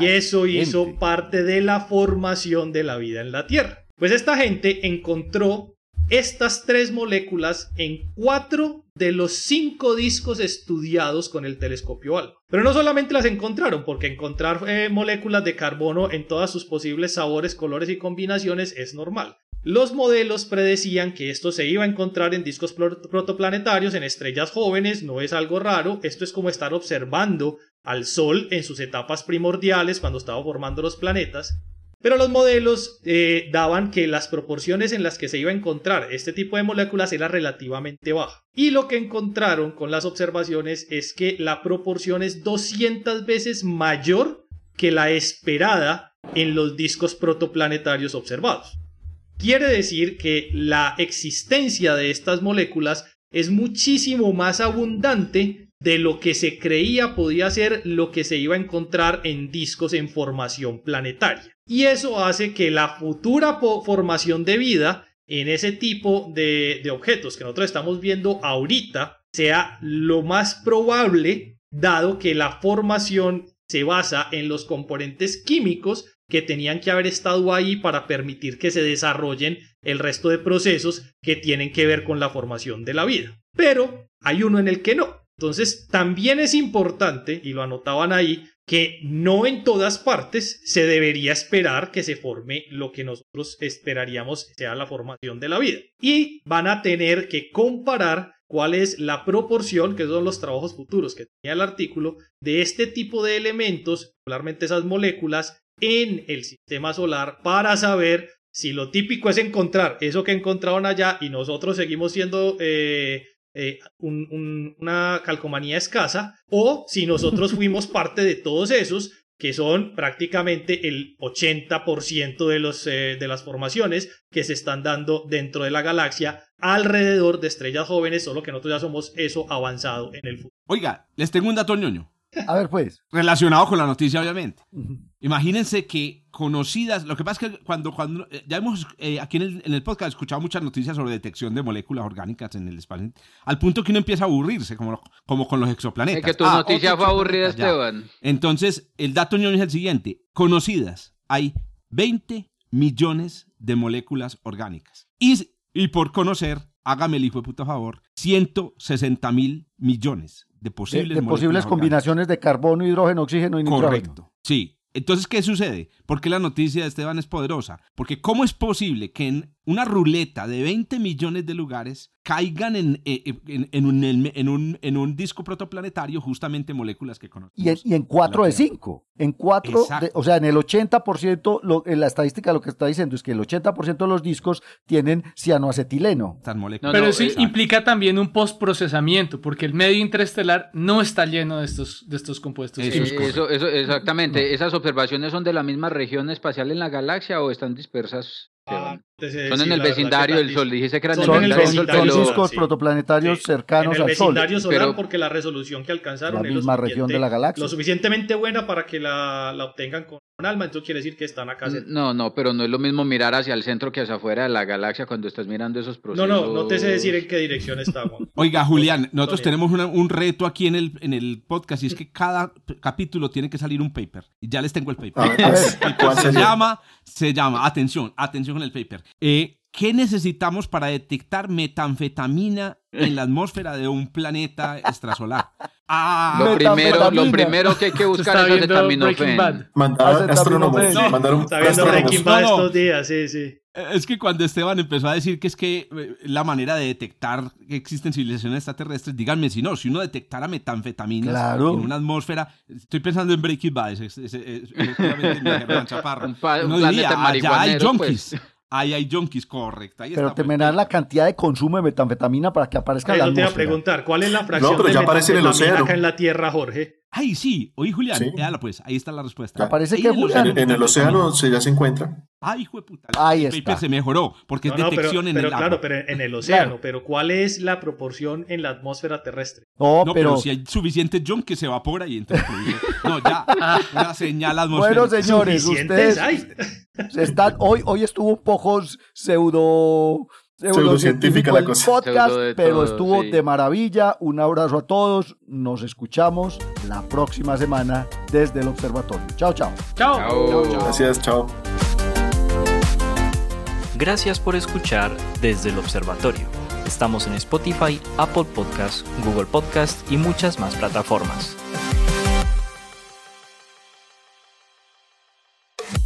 y eso hizo parte de la formación de la vida en la Tierra. Pues esta gente encontró estas tres moléculas en cuatro de los cinco discos estudiados con el telescopio ALMA. Pero no solamente las encontraron, porque encontrar eh, moléculas de carbono en todas sus posibles sabores, colores y combinaciones es normal. Los modelos predecían que esto se iba a encontrar en discos protoplanetarios, en estrellas jóvenes, no es algo raro, esto es como estar observando al Sol en sus etapas primordiales cuando estaba formando los planetas. Pero los modelos eh, daban que las proporciones en las que se iba a encontrar este tipo de moléculas era relativamente baja. Y lo que encontraron con las observaciones es que la proporción es 200 veces mayor que la esperada en los discos protoplanetarios observados. Quiere decir que la existencia de estas moléculas es muchísimo más abundante de lo que se creía podía ser lo que se iba a encontrar en discos en formación planetaria. Y eso hace que la futura formación de vida en ese tipo de, de objetos que nosotros estamos viendo ahorita sea lo más probable, dado que la formación se basa en los componentes químicos que tenían que haber estado ahí para permitir que se desarrollen el resto de procesos que tienen que ver con la formación de la vida. Pero hay uno en el que no. Entonces, también es importante, y lo anotaban ahí, que no en todas partes se debería esperar que se forme lo que nosotros esperaríamos sea la formación de la vida. Y van a tener que comparar cuál es la proporción, que son los trabajos futuros que tenía el artículo, de este tipo de elementos, particularmente esas moléculas, en el sistema solar para saber si lo típico es encontrar eso que encontraron allá y nosotros seguimos siendo eh, eh, una calcomanía escasa, o si nosotros fuimos parte de todos esos que son prácticamente el 80% de, los, eh, de las formaciones que se están dando dentro de la galaxia alrededor de estrellas jóvenes, solo que nosotros ya somos eso avanzado en el futuro. Oiga, les tengo un dato ñoño. A ver, pues. Relacionado con la noticia, obviamente. Imagínense que conocidas, lo que pasa es que cuando, cuando eh, ya hemos eh, aquí en el, podcast escuchado muchas noticias sobre detección de moléculas orgánicas en el espacio, al punto que uno empieza a aburrirse, como, como con los exoplanetas. Es que tu ah, noticia fue aburrida, Esteban. Entonces, el dato ñoño es el siguiente. Conocidas, hay 20 millones de moléculas orgánicas. Y, y por conocer, hágame el hijo de puta favor, 160 mil millones de posibles, de, posibles combinaciones de carbono, hidrógeno, oxígeno y nitrógeno. Correcto. Sí. Entonces, ¿qué sucede? ¿Por qué la noticia de Esteban es poderosa? Porque ¿cómo es posible que en una ruleta de 20 millones de lugares caigan en, eh, eh, en, un, en, un, en un disco protoplanetario justamente moléculas que conocemos. Y en, y en 4 de 5. En 4, o sea, en el 80%, lo, en la estadística lo que está diciendo es que el 80% de los discos tienen cianoacetileno. Pero eso implica también un postprocesamiento, porque el medio interestelar no está lleno de estos, de estos compuestos. Eso, eso, exactamente. ¿Esas observaciones son de la misma región espacial en la galaxia o están dispersas Ah, son en el vecindario del Sol. Dijiste que eran en el vecindario Son discos protoplanetarios cercanos al Sol. En el vecindario solar porque la resolución que alcanzaron la misma región de la galaxia. Lo suficientemente buena para que la, la obtengan con alma, entonces quiere decir que están acá. No, no, pero no es lo mismo mirar hacia el centro que hacia afuera de la galaxia cuando estás mirando esos procesos. No, no, no te sé decir en qué dirección está. Oiga, Julián, nosotros tenemos un reto aquí en el, en el podcast y es que cada capítulo tiene que salir un paper. Y ya les tengo el paper. se llama, se llama, atención, atención con el paper. Eh, ¿Qué necesitamos para detectar metanfetamina en la atmósfera de un planeta extrasolar? Ah, lo, primero, lo primero que hay que buscar es acetaminofén. Mandar astrónomos. No, mandar un está viendo Breaking Bad estos días, sí, sí. Es que cuando Esteban empezó a decir que es que eh, la manera de detectar que existen civilizaciones extraterrestres, díganme si no, si uno detectara metanfetaminas en una atmósfera, estoy pensando en Breaking Bad, es, es, es, es, Chaparro. Un, pa, un diría, allá hay junkies. Pues. Ahí hay junkies, correcto. Ahí pero te me dan la cantidad de consumo de metanfetamina para que aparezca la la Yo te iba a preguntar, ¿cuál es la fracción no, pero ya en el océano. acá en la Tierra, Jorge? Ay, sí. Oye, Julián, sí. pues, ahí está la respuesta. Aparece que Julián. En, el océano se ya se encuentra. Ay, hijo de puta. Ahí el está. se mejoró, porque es detección en pero, el claro, agua. pero en el océano. Pero ¿cuál es la proporción en la atmósfera terrestre? No, pero... si hay suficiente junk que se evapora y entonces... no, ya, una señal atmosférica. Bueno, señores, ustedes... Hay? Están, hoy, hoy estuvo un poco pseudo pseudocientífica la cosa. podcast, pero estuvo de maravilla. Un abrazo a todos. Nos escuchamos la próxima semana desde el observatorio. Chao, chao. Chao. chao, chao. Gracias, chao. Gracias por escuchar desde el observatorio. Estamos en Spotify, Apple Podcast, Google Podcast y muchas más plataformas.